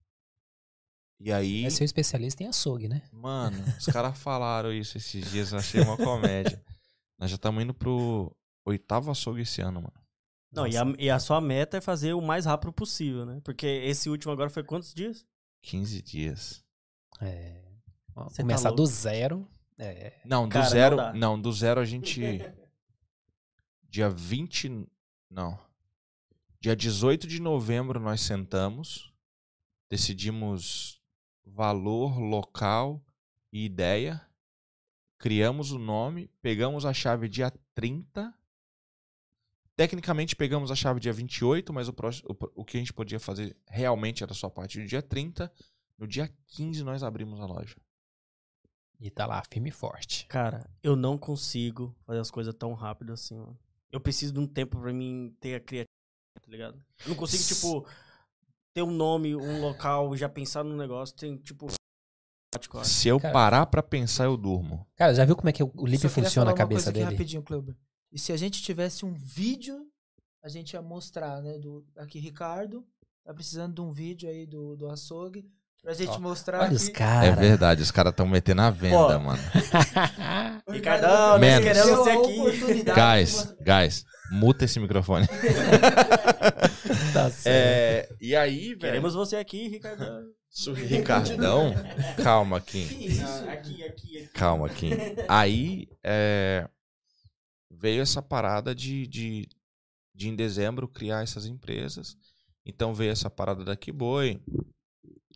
E aí.
É seu especialista em açougue, né?
Mano, os caras [laughs] falaram isso esses dias, eu achei uma comédia. Nós já estamos indo pro oitavo açougue esse ano, mano.
Não, e a, e a sua meta é fazer o mais rápido possível, né? Porque esse último agora foi quantos dias?
15 dias.
É. Ó,
tá
Começar
louco.
do zero. É.
Não, do
Cara, não
zero.
dá.
Não, do zero a gente. [laughs] Dia 20. Não. Dia 18 de novembro nós sentamos. Decidimos valor, local e ideia. Criamos o nome. Pegamos a chave dia 30. Tecnicamente pegamos a chave dia 28, mas o, próximo, o, o que a gente podia fazer realmente era só a partir do dia 30. No dia 15 nós abrimos a loja.
E tá lá, firme e forte.
Cara, eu não consigo fazer as coisas tão rápido assim, mano. Eu preciso de um tempo pra mim ter a criatividade, tá ligado? Eu não consigo, tipo, ter um nome, um local, já pensar num negócio, tem, tipo...
Se eu
Cara.
parar pra pensar, eu durmo.
Cara, já viu como é que o Lipe
Só queria
funciona
falar
a
uma
cabeça
coisa aqui
dele?
rapidinho, Kleber. E se a gente tivesse um vídeo, a gente ia mostrar, né? Do, aqui, Ricardo, tá precisando de um vídeo aí do, do açougue, pra gente
Ó,
mostrar
Olha os
aqui.
É
caras.
verdade, os caras estão metendo a venda,
Ó,
mano. [laughs]
Ricardão,
Ricardo
nós
queremos você aqui.
Guys, guys, muta esse microfone. [laughs]
Tá certo.
É, e aí, velho.
Queremos você aqui, Ricardão.
Su- Ricardão, calma, Kim.
Ah, aqui, aqui, aqui.
Calma, Kim. Aí é, veio essa parada de, de, de em dezembro criar essas empresas. Então veio essa parada da Kiboi.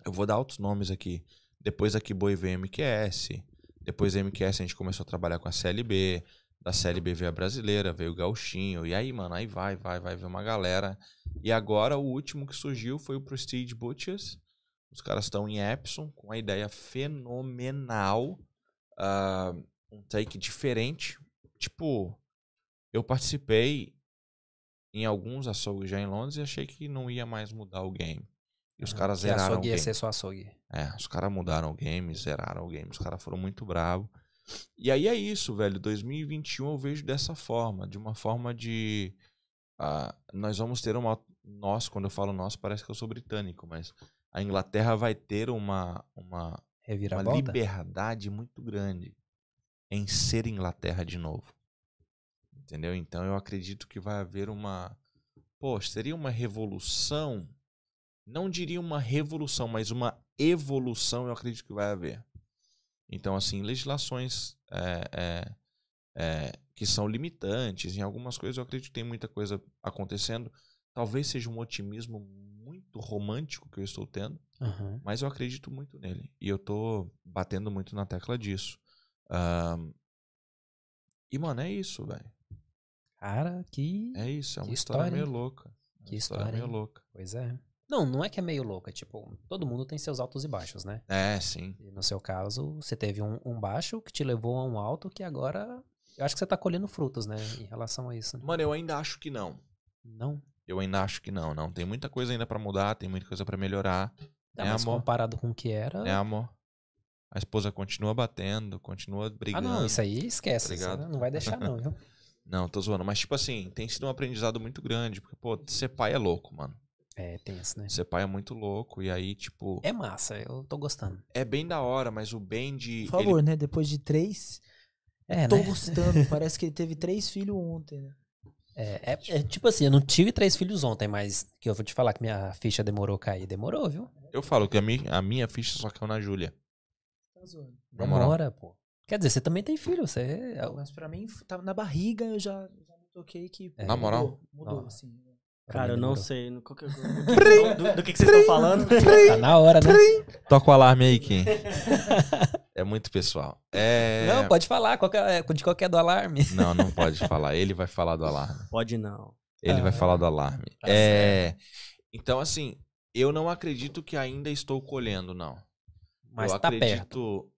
Eu vou dar outros nomes aqui. Depois da Kiboi veio a MQS. Depois da MQS a gente começou a trabalhar com a CLB. Da CLB veio a brasileira, veio o Gauchinho. E aí, mano, aí vai, vai, vai ver uma galera. E agora o último que surgiu foi o Prestige Butchers. Os caras estão em Epson com uma ideia fenomenal. Uh, um take diferente. Tipo, eu participei em alguns açougues já em Londres e achei que não ia mais mudar o game. E os caras zeraram o
açougue ia
game.
ser só açougue.
É, os caras mudaram o game, zeraram o game, os caras foram muito bravos. E aí é isso, velho. 2021 eu vejo dessa forma, de uma forma de. ah, nós vamos ter uma. Nós, quando eu falo nós, parece que eu sou britânico, mas a Inglaterra vai ter uma, uma, uma liberdade muito grande em ser Inglaterra de novo. Entendeu? Então eu acredito que vai haver uma. Pô, seria uma revolução. Não diria uma revolução, mas uma evolução eu acredito que vai haver. Então, assim, legislações é, é, é, que são limitantes, em algumas coisas eu acredito que tem muita coisa acontecendo. Talvez seja um otimismo muito romântico que eu estou tendo.
Aham.
Mas eu acredito muito nele. E eu tô batendo muito na tecla disso. Ahn, E, mano, é isso, velho.
Cara, que.
É isso. É uma história,
história,
meio louca. É
Que história,
meio
hein?
louca.
Pois é. Não, não é que é meio louca. Tipo, todo mundo tem seus altos e baixos, né?
É, sim.
E no seu caso, você teve um, um baixo que te levou a um alto que agora. Eu acho que você tá colhendo frutos, né? Em relação a isso. né?
Mano, eu ainda acho que não.
Não.
Eu ainda acho que não. Não. Tem muita coisa ainda pra mudar, tem muita coisa pra melhorar.
Tá,
É,
mas
amor.
comparado com o que era.
Né, amor? A esposa continua batendo, continua
ah,
brigando.
não, isso aí esquece.
Tá
isso
ligado?
não vai deixar, não, [laughs] viu?
Não, tô zoando. Mas, tipo assim, tem sido um aprendizado muito grande. Porque, pô, ser pai é louco, mano.
É, tenso, né?
Ser pai é muito louco. E aí, tipo,
É massa, eu tô gostando.
é bem da hora, mas o bem de.
Por favor, né? Depois de três.
É,
tô
né?
gostando. [laughs] Parece que ele teve três filhos ontem, né?
É, é- é tipo assim, eu não tive três filhos ontem, mas que eu vou te falar que minha ficha demorou a cair. Demorou, viu?
Eu falo que a minha, a minha ficha só caiu na Júlia.
Tá zoando.
Demora, pô. Quer dizer, você também tem filho, você. é
Mas pra mim, tava na barriga, eu já, já me toquei que.
É.
Na moral?
Mudou, mudou assim.
Cara, eu não sei. no- qual que- do, [laughs] do- do que, que vocês estão falando?
Tá na hora, né?
Toca o alarme aí, Kim. [laughs] é muito pessoal. É...
Não, pode falar, qualquer, de qualquer do alarme.
Não, não pode falar. Ele vai falar do alarme.
Pode não.
Ele vai
Ah,
falar do alarme.
tá
é... Então, assim, eu não acredito que ainda estou colhendo, não.
Mas
eu
tá perto.
acredito...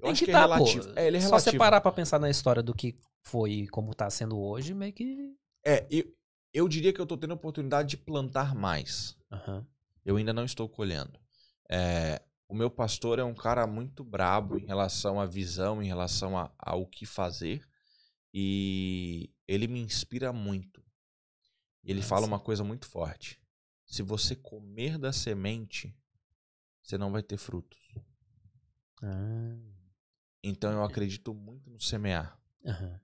Eu
Tem
acho
que
que,
tá,
é relativo. É, ele é
Só
relativo.
você parar pra pensar na história do que foi e como tá sendo hoje, meio que.
É, eu, eu diria que eu tô tendo a oportunidade de plantar mais.
Aham.
Eu ainda não estou colhendo. É, o meu pastor é um cara muito brabo em relação à visão, em relação a- ao que fazer. E ele me inspira muito. Ele fala
Massa.
uma coisa muito forte. Se você comer da semente, você não vai ter frutos.
Ah,
Então eu acredito muito no semear.
aham.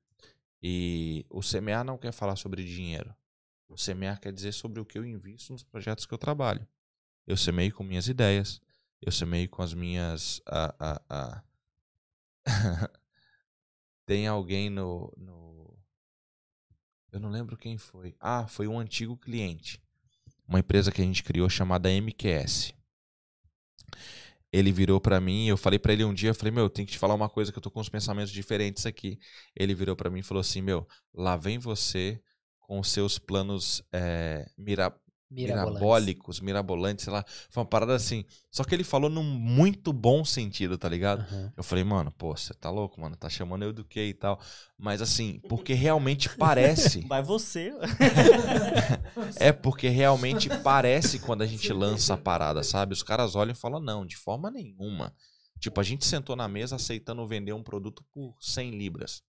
E o semear não quer falar sobre dinheiro. O semear quer dizer sobre o que eu invisto nos projetos que eu trabalho. Eu semeio com minhas ideias. Eu semeio com as minhas. ah, ah. [laughs] Tem alguém no, no. Eu não lembro quem foi. Ah, foi um antigo cliente. Uma empresa que a gente criou chamada MQS. Ele virou pra mim, eu falei pra ele um dia, eu falei, meu, tem que te falar uma coisa que eu tô com uns pensamentos diferentes aqui. Ele virou pra mim e falou assim, meu, lá vem você com os seus planos é, mira, mirabólicos, mirabolantes, sei lá. Foi uma parada assim. Só que ele falou num muito bom sentido, tá ligado?
Aham.
Eu falei, mano, pô, você tá louco, mano, tá chamando eu do quê e tal. Mas assim, porque realmente parece. [laughs]
Vai você. [laughs]
É porque realmente parece quando a gente lança a parada, sabe? Os caras olham e falam, não, de forma nenhuma. Tipo, a gente sentou na mesa aceitando vender um produto por 100 libras.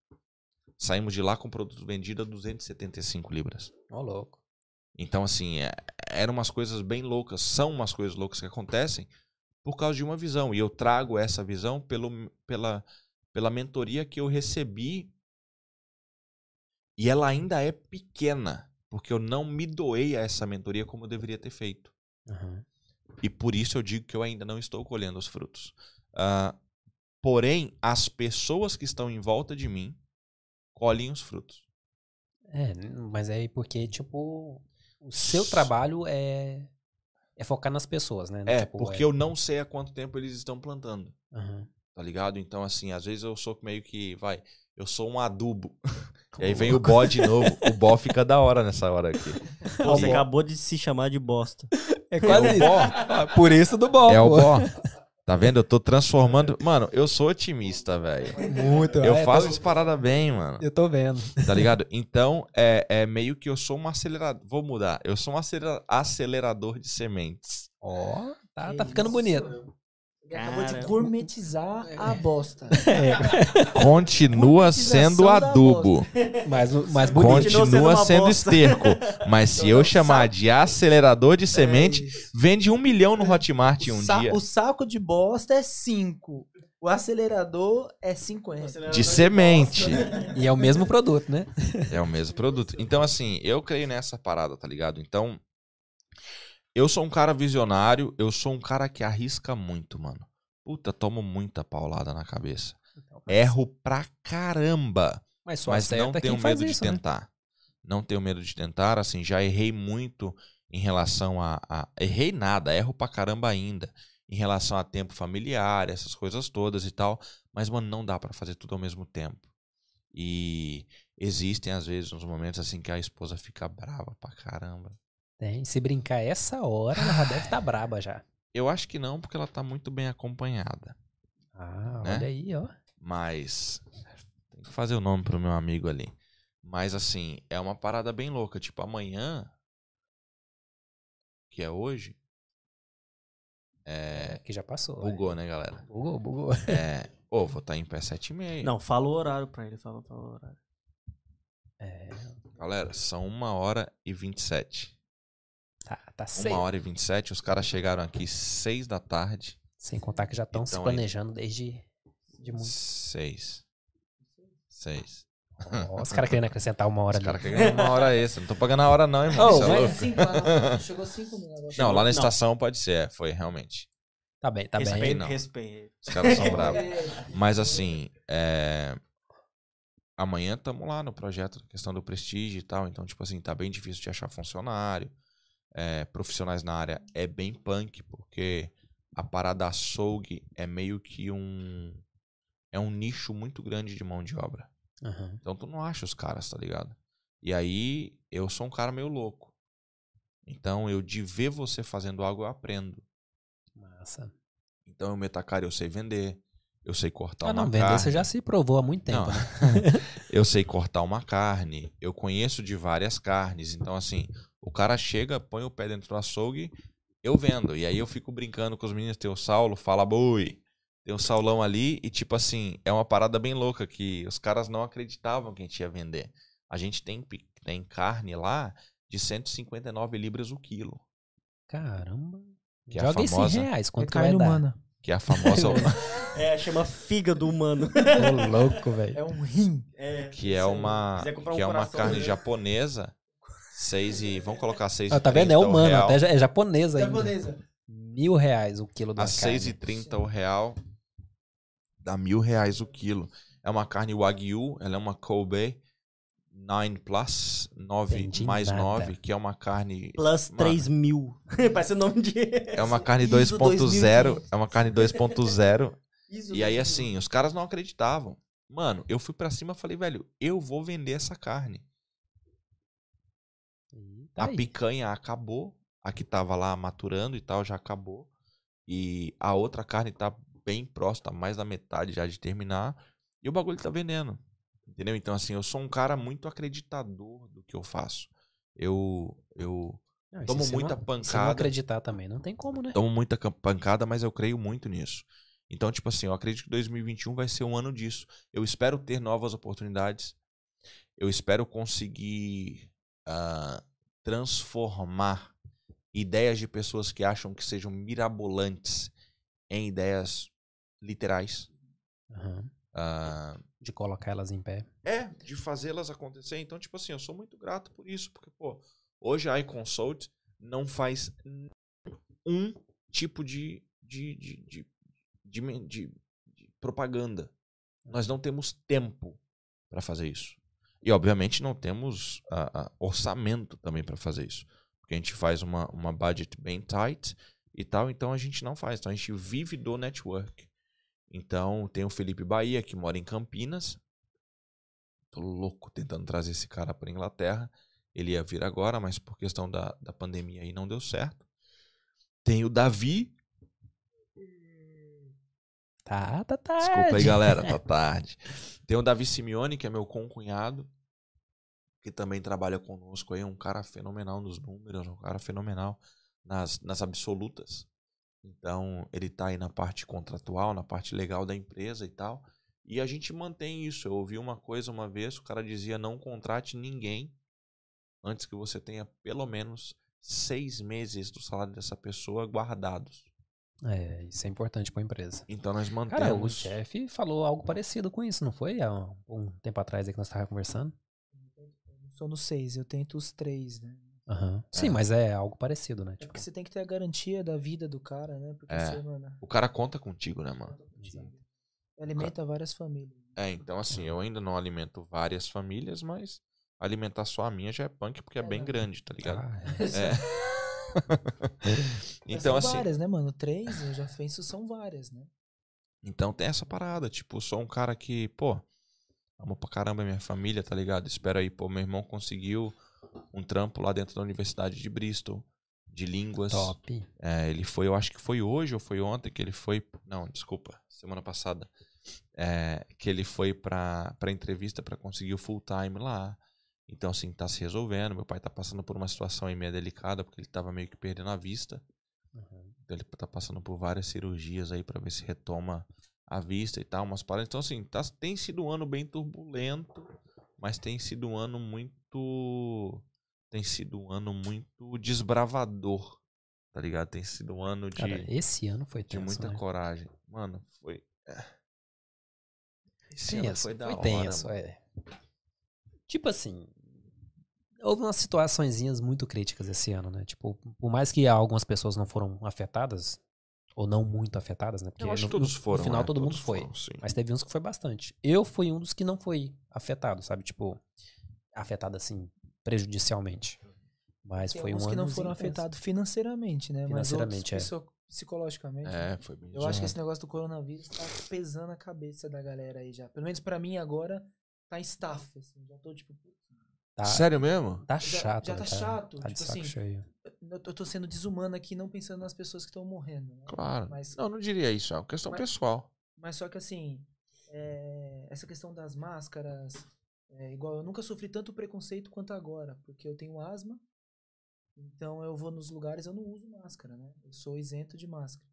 Saímos de lá com o produto vendido a 275 libras.
Ó, louco.
Então, assim, é, eram umas coisas bem loucas, são umas coisas loucas que acontecem por causa de uma visão. E eu trago essa visão pelo, pela, pela mentoria que eu recebi. E ela ainda é pequena, porque eu não me doei a essa mentoria como eu deveria ter feito.
Aham.
E por isso eu digo que eu ainda não estou colhendo os frutos. Ah, porém, as pessoas que estão em volta de mim colhem os frutos.
É, mas é porque, tipo, o seu trabalho é, é focar nas pessoas, né?
É,
Tipo,
porque eu não sei há quanto tempo eles estão plantando.
Aham.
Tá ligado? Então, assim, às vezes eu sou meio que, vai, eu sou um adubo. [laughs] e aí vem o bó de novo. O bó fica da hora nessa hora aqui. [laughs]
Pô, você acabou de se chamar de bosta.
É quase
É o
isso.
bó.
Ah, Por isso do bom.
É o
pô.
bó. [laughs] Tá vendo? Eu tô transformando. Mano, eu sou otimista, velho.
Muito.
Eu
é,
faço
tô-
as paradas bem, mano.
Eu tô vendo.
Tá ligado? Então, é, é meio que eu sou um acelerador. Vou mudar. Eu sou um acelera- acelerador de sementes.
Ó, tá,
Que
tá ficando bonito.
Ele acabou de gourmetizar a bosta. [laughs]
Continua sendo adubo.
Mas, mas bonito.
Continua sendo
Continua
uma
sendo
bosta.
esterco. Mas se eu chamar de acelerador de semente,
É isso.
vende um milhão no Hotmart em
o,
um
sa-
dia.
o saco de bosta é 5. O acelerador é 50.
De semente.
E é o mesmo produto, né?
É o mesmo produto. Então, assim, eu creio nessa parada, tá ligado? Então, eu sou um cara visionário, eu sou um cara que arrisca muito, mano. Puta, tomo muita paulada na cabeça. Erro pra caramba.
Mas só
mas não tenho medo
isso,
de
né?
tentar. Não tenho medo de tentar, assim, já errei muito em relação a, a- Errei nada, erro pra caramba ainda. Em relação a tempo familiar, essas coisas todas e tal. Mas, mano, não dá pra fazer tudo ao mesmo tempo. E existem, às vezes, uns momentos assim que a esposa fica brava pra caramba.
Tem. Se brincar essa hora, ela já deve estar braba já.
Eu acho que não, porque ela tá muito bem acompanhada.
Ah,
Né?
olha aí, ó.
Mas. Tem que fazer o nome pro meu amigo ali. Mas assim, é uma parada bem louca. Tipo, amanhã. Que é hoje. É.
Que já passou.
Bugou, né, galera?
é. Bugou, bugou.
É. [laughs] Ô, vou estar em pé 7 e meia.
Não, fala o horário pra ele. Fala, fala o horário.
É,
Galera, são 1 hora e 27.
Tá, tá
1
cedo.
hora e 27. Os caras chegaram aqui 6 da tarde.
Sem contar que já estão se
Então,
planejando desde de muito.
6. 6.
Ó, os caras querendo acrescentar uma hora
Os caras querem ganhar uma hora extra. Não tô pagando a hora, não, irmão.
Oh,
é?
Cinco Chegou 5 no negócio.
Não, lá na
Não.
estação pode ser, é, foi realmente.
Tá bem, tá bem.
respeito,
não.
respeito.
Os caras são bravos. Mas assim, é... amanhã estamos lá no projeto, questão do prestígio e tal. Então, tipo assim, tá bem difícil de achar funcionário. É, profissionais na área é bem punk, porque a parada açougue é meio que um. É um nicho muito grande de mão de obra.
Aham.
Então tu não acha os caras, tá ligado? E aí eu sou um cara meio louco. Então eu de ver você fazendo algo eu aprendo.
Massa.
Então eu meto a cara, eu sei vender, eu sei cortar
Ah,
uma
não, vender
carne.
você já se provou há muito tempo, né? [laughs]
eu sei cortar uma carne, eu conheço de várias carnes. Então, assim, o cara chega, põe o pé dentro do açougue, eu vendo. E aí eu fico brincando com os meninos, tem o Saulo, fala boi. Tem o Saulão ali e, tipo assim, é uma parada bem louca que os caras não acreditavam que a gente ia vender. A gente tem, tem carne lá de 159 libras o quilo.
Caramba.
Que é a
Joga isso em
famosa-
reais,
é
quanto que vai
carne
dar?
humana.
Que é a famosa. [laughs]
É, chama fígado humano. [laughs]
Ô, louco, velho.
É um rim.
É,
que é uma,
Quiser comprar um
que é uma carne
né?
japonesa. 6 e. Vamos colocar 6
Ah, tá vendo? É humano, até é japonesa ainda.
Japonesa.
Mil reais o quilo da
A
carne.
6,30 o real. Dá mil reais o quilo. É uma carne Wagyu, ela é uma Kobe 9 Plus, 9
Entendi
mais
nada.
9, que é uma carne.
Plus
Mano.
3 mil. [laughs] Parece o nome de.
É uma carne
ISO
2.0. É uma carne 2.0.
Isso,
E aí, assim, os caras não acreditavam. Mano, eu fui pra cima e falei, velho, eu vou vender essa carne. A
aí.
picanha acabou. A que tava lá maturando e tal já acabou. E a outra carne tá bem próxima, tá mais da metade já de terminar. E o bagulho tá vendendo. Entendeu? Então, assim, eu sou um cara muito acreditador do que eu faço. Eu, eu
Não,
tomo muita
não- Se não
pancada.
acreditar também, não tem como, né?
tomo muita pancada, mas eu creio muito nisso. Então, tipo assim, eu acredito que 2021 vai ser um ano disso. Eu espero ter novas oportunidades. Eu espero conseguir ah, transformar ideias de pessoas que acham que sejam mirabolantes em ideias literais.
Aham.
Ah,
De colocar elas em pé.
é, de fazê-las acontecer. Então, tipo assim, eu sou muito grato por isso, porque, pô, hoje a iConsult não faz um tipo de, de, de, de- de propaganda. Nós não temos tempo para fazer isso. E, obviamente, não temos ah, ah, orçamento também para fazer isso. Porque a gente faz uma, uma budget bem tight e tal, então a gente não faz. Então a gente vive do network. Então tem o Felipe Bahia, que mora em Campinas. Tô louco tentando trazer esse cara para Inglaterra. Ele ia vir agora, mas por questão da, da pandemia aí não deu certo. Tem o Davi.
Tá, tá tarde.
Desculpa aí, galera, tá [laughs] tarde. Tem o Davi Simeone, que é meu concunhado, que também trabalha conosco aí, um cara fenomenal nos números, um cara fenomenal nas, nas absolutas. Então, ele tá aí na parte contratual, na parte legal da empresa e tal. E a gente mantém isso. Eu ouvi uma coisa uma vez, o cara dizia: não contrate ninguém antes que você tenha pelo menos seis meses do salário dessa pessoa guardados.
É, isso é importante pra empresa.
Então nós
Cara, o
mantemos.
chefe falou algo parecido com isso, não foi? Há um, um tempo atrás aí que nós estávamos conversando.
Sou no seis, eu tento os três, né?
Aham. Sim,
É.
mas é algo parecido, né?
É
Tipo,
porque você tem que ter a garantia da vida do cara, né? Porque
É.
você, mano,
O cara conta contigo, né, mano?
alimenta várias famílias.
É, então assim, eu ainda não alimento várias famílias, mas alimentar só a minha já é punk porque é,
É,
bem
não.
grande, tá ligado?
ah, [laughs]
É.
Mas
então,
são
assim,
várias, né, mano? Três, eu já penso, são várias, né?
então tem essa parada. Tipo, sou um cara que, pô, amo pra caramba minha família, tá ligado? Espero aí, pô, meu irmão conseguiu um trampo lá dentro da Universidade de Bristol, de línguas.
top.
É, ele foi, eu acho que foi hoje ou foi ontem que ele foi. Não, desculpa, semana passada. É, que ele foi pra, pra entrevista pra conseguir o full time lá. Então, assim, tá se resolvendo. Meu pai tá passando por uma situação aí meio delicada, porque ele tava meio que perdendo a vista.
Uhum.
Então, ele tá passando por várias cirurgias aí pra ver se retoma a vista e tal, umas paradas. Então, assim, tá, tem sido um ano bem turbulento, mas tem sido um ano muito. Tem sido um ano muito desbravador, tá ligado? Tem sido um ano de,
Cara, esse ano foi
de
tenso,
muita
né?
coragem. Mano, foi. é. Esse ano
Tenso,
foi da
foi
hora.
tenso,
mano.
é. Tipo assim, houve umas situaçõezinhas muito críticas esse ano, né? Tipo, por mais que algumas pessoas não foram afetadas, ou não muito afetadas, né? Porque
Eu acho
no,
que todos foram.
no final
é,
todo mundo foi.
foram, sim.
Mas teve uns que foi bastante. Eu fui um dos que não foi afetado, sabe? Tipo, afetado assim, prejudicialmente. Mas
Tem
foi um
alguns
ano.
que não foram afetados financeiramente, né?
Financeiramente, é.
Mas outros psico- psicologicamente.
É, foi bem
Eu acho que esse negócio do coronavírus tá pesando a cabeça da galera aí já. Pelo menos pra mim agora tá em staff, assim. Já tô tipo,
Tá,
Sério mesmo?
tá
Já-
chato.
já
né?
tá chato,
Tá de
tipo
saco
assim,
cheio.
Eu tô, sendo desumano aqui não pensando nas pessoas que estão morrendo, né?
Claro.
Mas,
Não, eu não diria isso. É uma questão
Mas-
pessoal.
mas só que assim, é, essa questão das máscaras, é, igual eu nunca sofri tanto preconceito quanto agora, porque eu tenho asma, então eu vou nos lugares eu não uso máscara, né? Eu sou isento de máscara.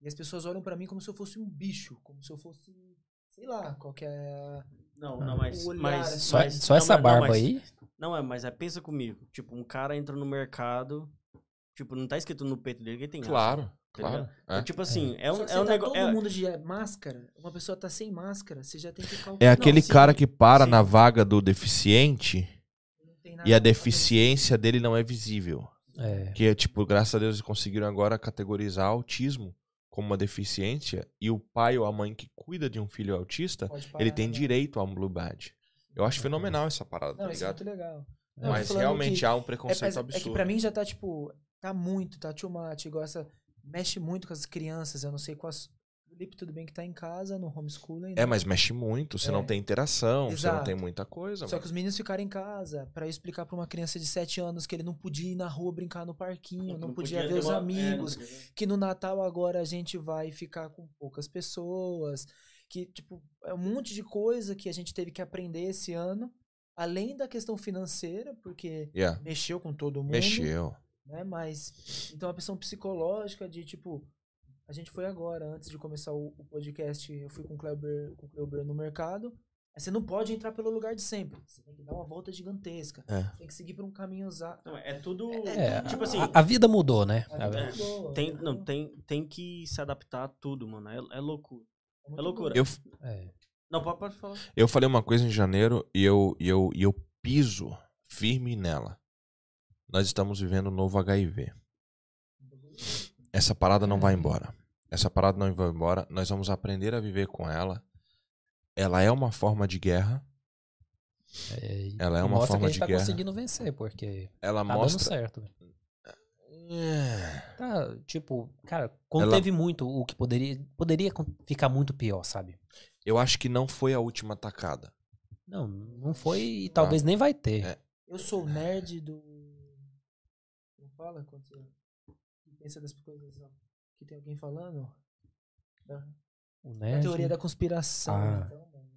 E as pessoas olham pra mim como se eu fosse um bicho, como se eu fosse, sei lá, qualquer
Não, não, mas.
Olhar,
mas,
assim.
Só,
mas-
só
não,
essa
mas- não,
barba
mas-
aí?
Não, é, mas é, pensa comigo. Tipo, um cara entra no mercado. Tipo, não tá escrito no peito dele que ele tem asma,
Claro,
tá
claro.
ligado?
É.
Tipo assim, é um,
Só que
é um
tá
negócio.
todo
É,
mundo de máscara, uma pessoa tá sem máscara, você já tem que calcular.
É aquele
sim,
cara que para
sim.
na vaga do deficiente
Não
e a deficiência dele não é visível.
É.
Que, tipo, graças a Deus eles conseguiram agora categorizar autismo como uma deficiência e o pai ou a mãe que cuida de um filho autista,
parar,
ele tem
né?
direito a um blue badge. Eu acho fenomenal essa parada,
Não,
tá
isso é
ligado?
muito legal. Não,
Mas realmente
que-
há um
É,
preconceito
é
absurdo.
que pra mim já tá, tipo, tá muito, tá too much, essa. Mexe muito com as crianças, eu não sei quais. O Lipe, tudo bem que tá em casa, no homeschooling.
É,
né?
mas mexe muito, você
É.
não tem interação, você não
Exato.
tem muita coisa.
Só
mano.
que os meninos ficaram em casa pra eu explicar pra uma criança de 7 anos que ele não podia ir na rua brincar no parquinho, não, podia, ver
ter
os
uma- é, não
amigos,
podia ver.
que no Natal agora a gente vai ficar com poucas pessoas, que, tipo, é um monte de coisa que a gente teve que aprender esse ano, além da questão financeira, porque
Yeah.
mexeu com todo mundo,
Mexeu.
Né? Mas, então a questão psicológica de, tipo, a gente foi agora, antes de começar o, o podcast, eu fui com o Kleber, com o Kleber no mercado, você não pode entrar pelo lugar de sempre, você tem que dar uma volta gigantesca,
É.
tem que seguir por um caminho usar.
Não, é tudo.
É,
tipo assim,
a, a vida mudou, né?
A vida
É,
mudou,
tem,
né?
não, tem, tem que se adaptar a tudo, mano. É, é loucura.
É
é loucura.
Eu,
É.
Não, pode, pode falar.
eu falei uma coisa em janeiro e eu, e eu, e eu piso firme nela. Nós estamos vivendo um novo HIV. Essa parada não vai embora. Essa parada não vai embora. Nós vamos aprender a viver com ela. Ela é uma forma de guerra.
É,
Ela é uma
mostra
forma
que a gente
de
tá
guerra.
conseguindo vencer, porque
Ela
tá dando
mostra.
certo.
É.
Tá, tipo, cara, quando
Ela-
teve muito o que poderia, poderia ficar muito pior, sabe?
Eu acho que não foi a última atacada.
Não, não foi e talvez nem vai ter.
É.
Eu sou o nerd do. Fala? Quando você pensa das coisas ó, que tem alguém falando? Da,
O
da
nerd.
teoria da conspiração.
Ah.
Então, mano.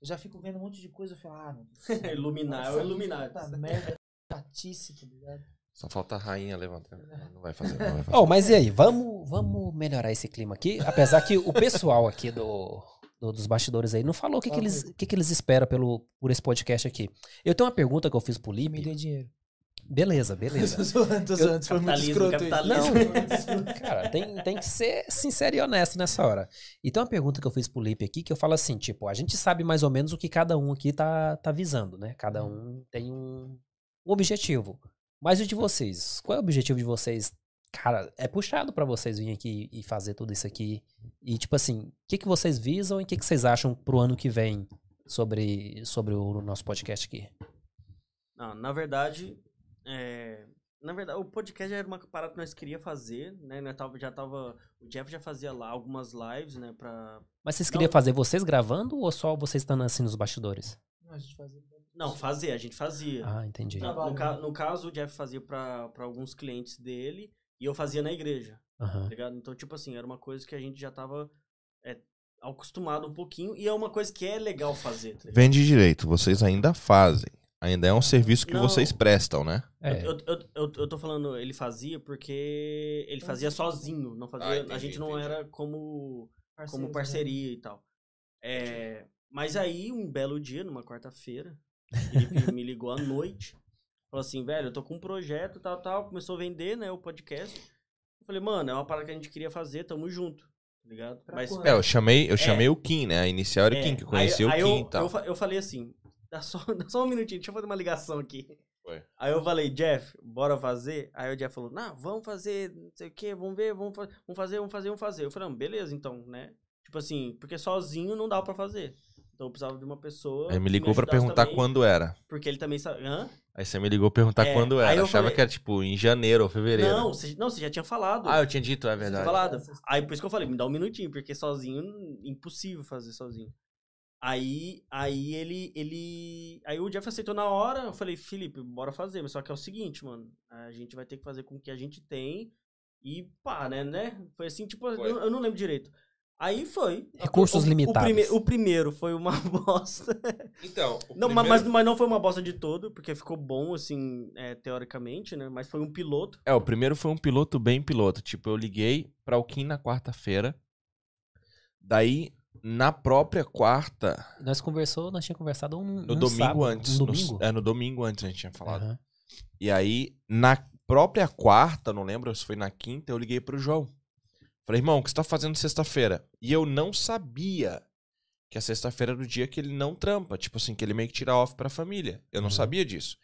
Eu já fico vendo um monte de coisa e falo, ah, não. [laughs]
Iluminar, é o Illuminati.
Puta merda, chatice, tá ligado?
Só falta a rainha levantando. Não vai fazer, não vai [laughs] fazer.
Oh, mas e aí, vamos, vamos melhorar esse clima aqui? Apesar que o pessoal aqui do, do- dos bastidores aí não falou o que, que, eles, que, que eles esperam pelo, por esse podcast aqui. Eu tenho uma pergunta que eu fiz pro
E me
Lipe.
dê dinheiro.
Beleza, beleza. [laughs]
tô zoando, tô zoando. Foi muito escroto
capitalismo.
Não, cara, tem, tem que ser sincero e honesto nessa hora. E tem uma pergunta que eu fiz pro Lipe aqui que eu falo assim, tipo, a gente sabe mais ou menos o que cada um aqui tá, tá visando, né? Cada um tem um, um objetivo. Mas o de vocês? Qual é o objetivo de vocês? Cara, é puxado pra vocês virem aqui e fazer tudo isso aqui. E, tipo assim, o que, que vocês visam e o que, que vocês acham pro ano que vem sobre, sobre o nosso podcast aqui?
Não, na verdade, é, na verdade, o podcast já era uma parada que nós queria fazer, né? Nós tava, já tava, o Jeff já fazia lá algumas lives, né, pra...
Mas vocês queriam
Não.
fazer vocês gravando ou só vocês estando assim nos bastidores?
Não, a gente fazia.
Não, fazer, a gente fazia.
Ah, entendi.
No, no ca-
né?
no caso, o Jeff fazia pra, pra alguns clientes dele e eu fazia na igreja, tá ligado? Então, tipo assim, era uma coisa que a gente já tava é, acostumado um pouquinho e é uma coisa que é legal fazer, tá?
Vende direito, vocês ainda fazem. Ainda é um serviço que
Não.
vocês prestam, né?
É.
Eu, eu, eu, eu tô falando, ele fazia porque ele fazia sozinho, não fazia,
Ah, entendi,
a gente não
entendi.
era como como
né?
parceria e tal. É, mas aí, um belo dia, numa quarta-feira, [laughs] ele me ligou à noite. Falou assim, velho, eu tô com um projeto, tal, tal. Começou a vender, né, o podcast. Eu falei, mano, é uma parada que a gente queria fazer, tamo junto. Tá ligado?
Pra
Mas.
É, eu chamei, eu chamei o Kim, né? A inicial era o
é,
Kim, que eu conheci
aí,
o
aí
Kim
eu,
e tal.
Eu, eu falei assim, dá só, [laughs] dá só um minutinho, deixa eu fazer uma ligação aqui.
Foi.
Aí eu falei, Jeff, bora fazer? Aí o Jeff falou, não, vamos fazer, não sei o quê, vamos ver, vamos, fa- vamos fazer, vamos fazer, vamos fazer. Eu falei, não, beleza, então, né? Tipo assim, porque sozinho não dá pra fazer. Então eu precisava de uma pessoa.
Aí me ligou pra
ajudasse
perguntar
também,
quando era.
Porque ele também sabe. Hã?
Aí você me ligou perguntar
É,
quando era.
eu
Achava
falei-
que era tipo em janeiro ou fevereiro.
Não, você, não, você já tinha falado.
Ah, eu tinha dito, é
Você tinha
verdade.
falado. Aí por isso que eu falei, me dá um minutinho, porque sozinho, impossível fazer sozinho. Aí, aí ele, ele. Aí o Jeff aceitou na hora, eu falei, Felipe, bora fazer. Mas só que é o seguinte, mano. A gente vai ter que fazer com o que a gente tem. E pá, né, né? Foi assim, tipo,
Foi.
eu, eu não lembro direito. Aí foi.
Recursos
O- o-
limitados.
O, prime- o primeiro foi uma [laughs] bosta.
Então, o
Não,
primeiro-
mas, mas não foi uma bosta de todo, porque ficou bom, assim, é, teoricamente, né? Mas foi um piloto.
É, o primeiro foi um piloto bem piloto. Tipo, eu liguei pra o Kim na quarta-feira. Daí, na própria quarta,
Nós conversou, nós tínhamos conversado um,
no
um
domingo
sábado,
antes.
Um
no-
domingo?
é, no domingo antes a gente tinha falado.
Aham.
E aí, na própria quarta, não lembro se foi na quinta, eu liguei pro João. Falei, irmão, o que você tá fazendo sexta-feira? E eu não sabia que a sexta-feira era o dia que ele não trampa. Tipo assim, que ele meio que tira off pra família. Eu não
Uhum.
sabia disso.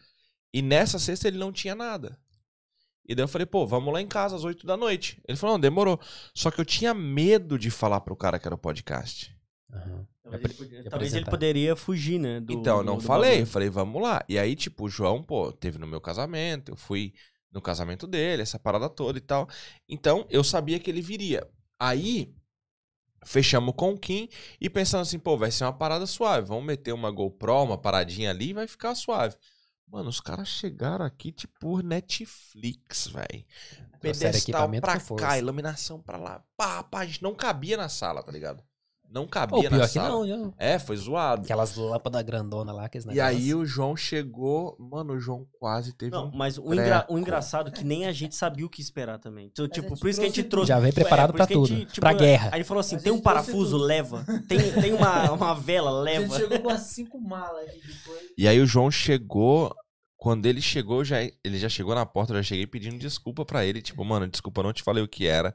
E nessa sexta ele não tinha nada. E daí eu falei, pô, vamos lá em casa às oito da noite. Ele falou, não, demorou. Só que eu tinha medo de falar pro cara que era o podcast.
Aham.
Talvez, ele, podia- talvez ele poderia fugir, né? do-
então, eu
do-
não
do
falei.
bagulho.
Eu falei, vamos lá. E aí, tipo, o João, pô, teve no meu casamento. Eu fui no casamento dele, essa parada toda e tal. Então, eu sabia que ele viria. Aí, fechamos com o Kim e pensando assim, pô, vai ser uma parada suave. Vamos meter uma GoPro, uma paradinha ali e vai ficar suave. Mano, os caras chegaram aqui, tipo, Netflix, velho. Pedestal
equipamento
pra cá, iluminação pra lá. Pá, pá, a gente não cabia na sala, tá ligado? Não cabia
Pô,
na
que
sala.
não, eu-
É, foi zoado.
Aquelas lâmpadas grandona lá, aqueles
E aí o João chegou. Mano, o João quase teve
Não,
um.
mas o, engra- o engraçado é que nem a gente sabia o que esperar também. Então,
a
tipo, por isso que a gente
trouxe-.
Já vem
É,
preparado
por
pra
que
tudo.
gente, tipo,
pra guerra.
Aí ele falou assim:
A
tem um parafuso,
tudo.
leva. Tem, tem uma, [laughs] uma vela,
A gente
leva.
chegou com as cinco malas depois.
E aí o João chegou. Quando ele chegou, já, ele já chegou na porta, eu já cheguei pedindo desculpa pra ele. Tipo, mano, desculpa, eu não te falei o que era,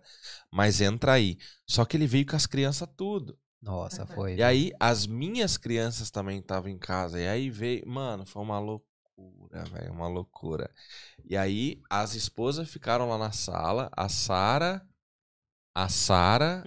mas entra aí. Só que ele veio com as crianças tudo.
Nossa, foi.
E aí, as minhas crianças também estavam em casa. E aí veio. Mano, foi uma loucura, velho. Uma loucura. E aí, as esposas ficaram lá na sala. A Sara. A Sara.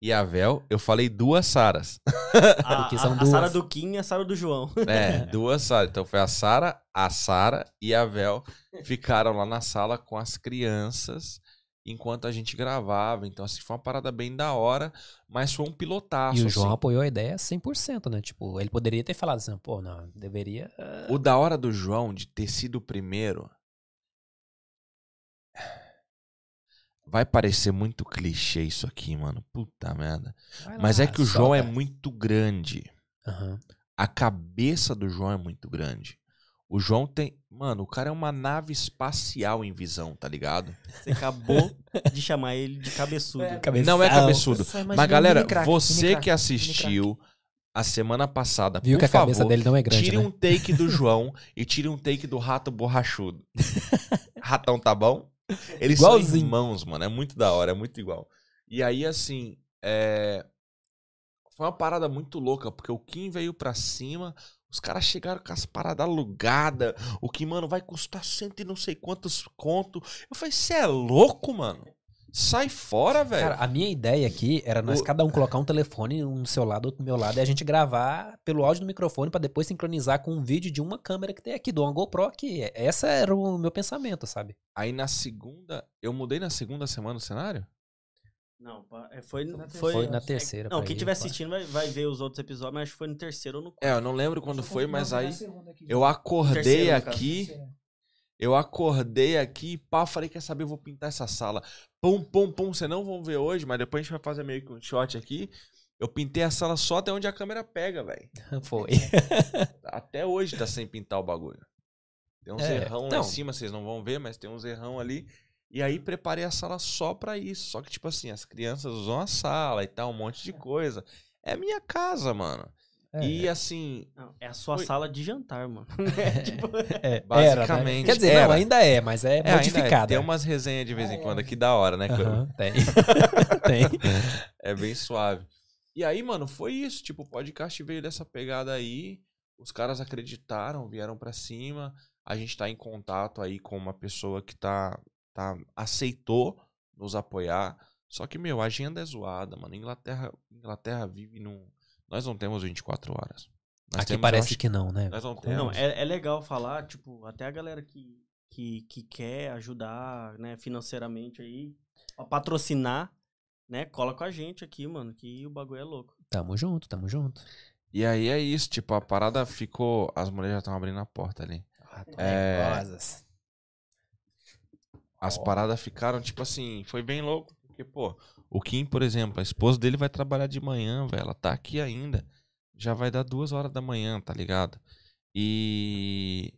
e a Vel, eu falei duas Saras. [laughs]
A,
Porque são
a, a. Sara do Kim e a Sara do João.
É, [laughs] duas Saras. Então foi a Sara, a Sara e a Vel ficaram lá na sala com as crianças enquanto a gente gravava. Então, assim, foi uma parada bem da hora, mas foi um pilotaço.
E o João
assim.
apoiou a ideia 100%, né? Tipo, ele poderia ter falado assim, pô, não, deveria...
O da hora do João de ter sido o primeiro. Vai parecer muito clichê isso aqui, mano. Puta merda.
Vai
Mas
lá,
é que o João é muito grande.
Aham.
A cabeça do João é muito grande. O João tem. Mano, o cara é uma nave espacial em visão, tá ligado?
Você acabou de chamar ele de cabeçudo.
Não é cabeçudo. Mas, galera,
crack,
você que assistiu a semana passada,
Viu
por
que a cabeça
favor,
dele não é grande,
tire
né?
um take do João e tire um take do rato borrachudo. [laughs] Ratão tá bom? Eles são
Igualzinho.
irmãos, mano. É muito da hora, é muito igual. E aí, assim, é... foi uma parada muito louca, porque o Kim veio pra cima, os caras chegaram com as paradas alugadas. O que, mano, vai custar cento e não sei quantos conto. Eu falei, você é louco, mano? Sai fora, velho.
Cara, a minha ideia aqui era nós
O-
cada um colocar um telefone, um do seu lado, outro do meu lado, e a gente gravar pelo áudio do microfone pra depois sincronizar com um vídeo de uma câmera que tem aqui, do uma GoPro aqui. Essa era o meu pensamento, sabe?
Aí na segunda, eu mudei na segunda semana o cenário?
Não, é, foi,
na
foi,
Foi na terceira.
Não, quem estiver assistindo vai, vai ver os outros episódios, mas acho que foi no terceiro ou no quarto.
É, eu não lembro quando foi, mas aí eu acordei
Terceiro,
aqui, eu acordei aqui, pá, falei, quer saber, eu vou pintar essa sala. Pum, pum, pum, vocês não vão ver hoje, mas depois a gente vai fazer meio que um shot aqui. Eu pintei a sala só até onde a câmera pega, velho. [laughs]
Foi. [laughs]
Até hoje tá sem pintar o bagulho. Tem uns
É,
errão lá
não.
em cima, vocês não vão ver, mas tem uns errão ali. E aí preparei a sala só pra isso. Só que, tipo assim, as crianças usam a sala e tal, um monte de coisa. É minha casa, mano.
É.
E assim,
Não, é a sua
Foi-
sala de jantar, mano. [laughs] tipo,
É,
Basicamente,
era, né? Quer dizer, não,
era.
ainda é, mas é,
é, é,
modificada.
tem umas resenhas de vez em
é.
quando aqui da hora, né?
Aham, tem. [laughs] tem.
É bem suave. E aí, mano, foi isso. Tipo, o podcast veio dessa pegada aí. Os caras acreditaram, vieram pra cima. A gente tá em contato aí com uma pessoa que tá, tá aceitou nos apoiar. Só que, meu, a agenda é zoada, mano. Inglaterra, Inglaterra vive num. Nós não temos 24 horas. Nós
Aqui
temos,
parece
acho-
que não, né?
Nós não temos.
não, é, é legal falar, tipo, até a galera que, que, que quer ajudar, né, financeiramente aí, a patrocinar, né, cola com a gente aqui, mano, que o bagulho é louco.
Tamo junto, tamo junto.
E aí é isso, tipo, a parada ficou. As mulheres já estão abrindo a porta ali.
Ah, tô
É. As
Ó.
paradas ficaram, tipo assim, foi bem louco. Porque, pô, o Kim, por exemplo, a esposa dele vai trabalhar de manhã, velho. Ela tá aqui ainda. Já vai dar duas horas da manhã, tá ligado? E.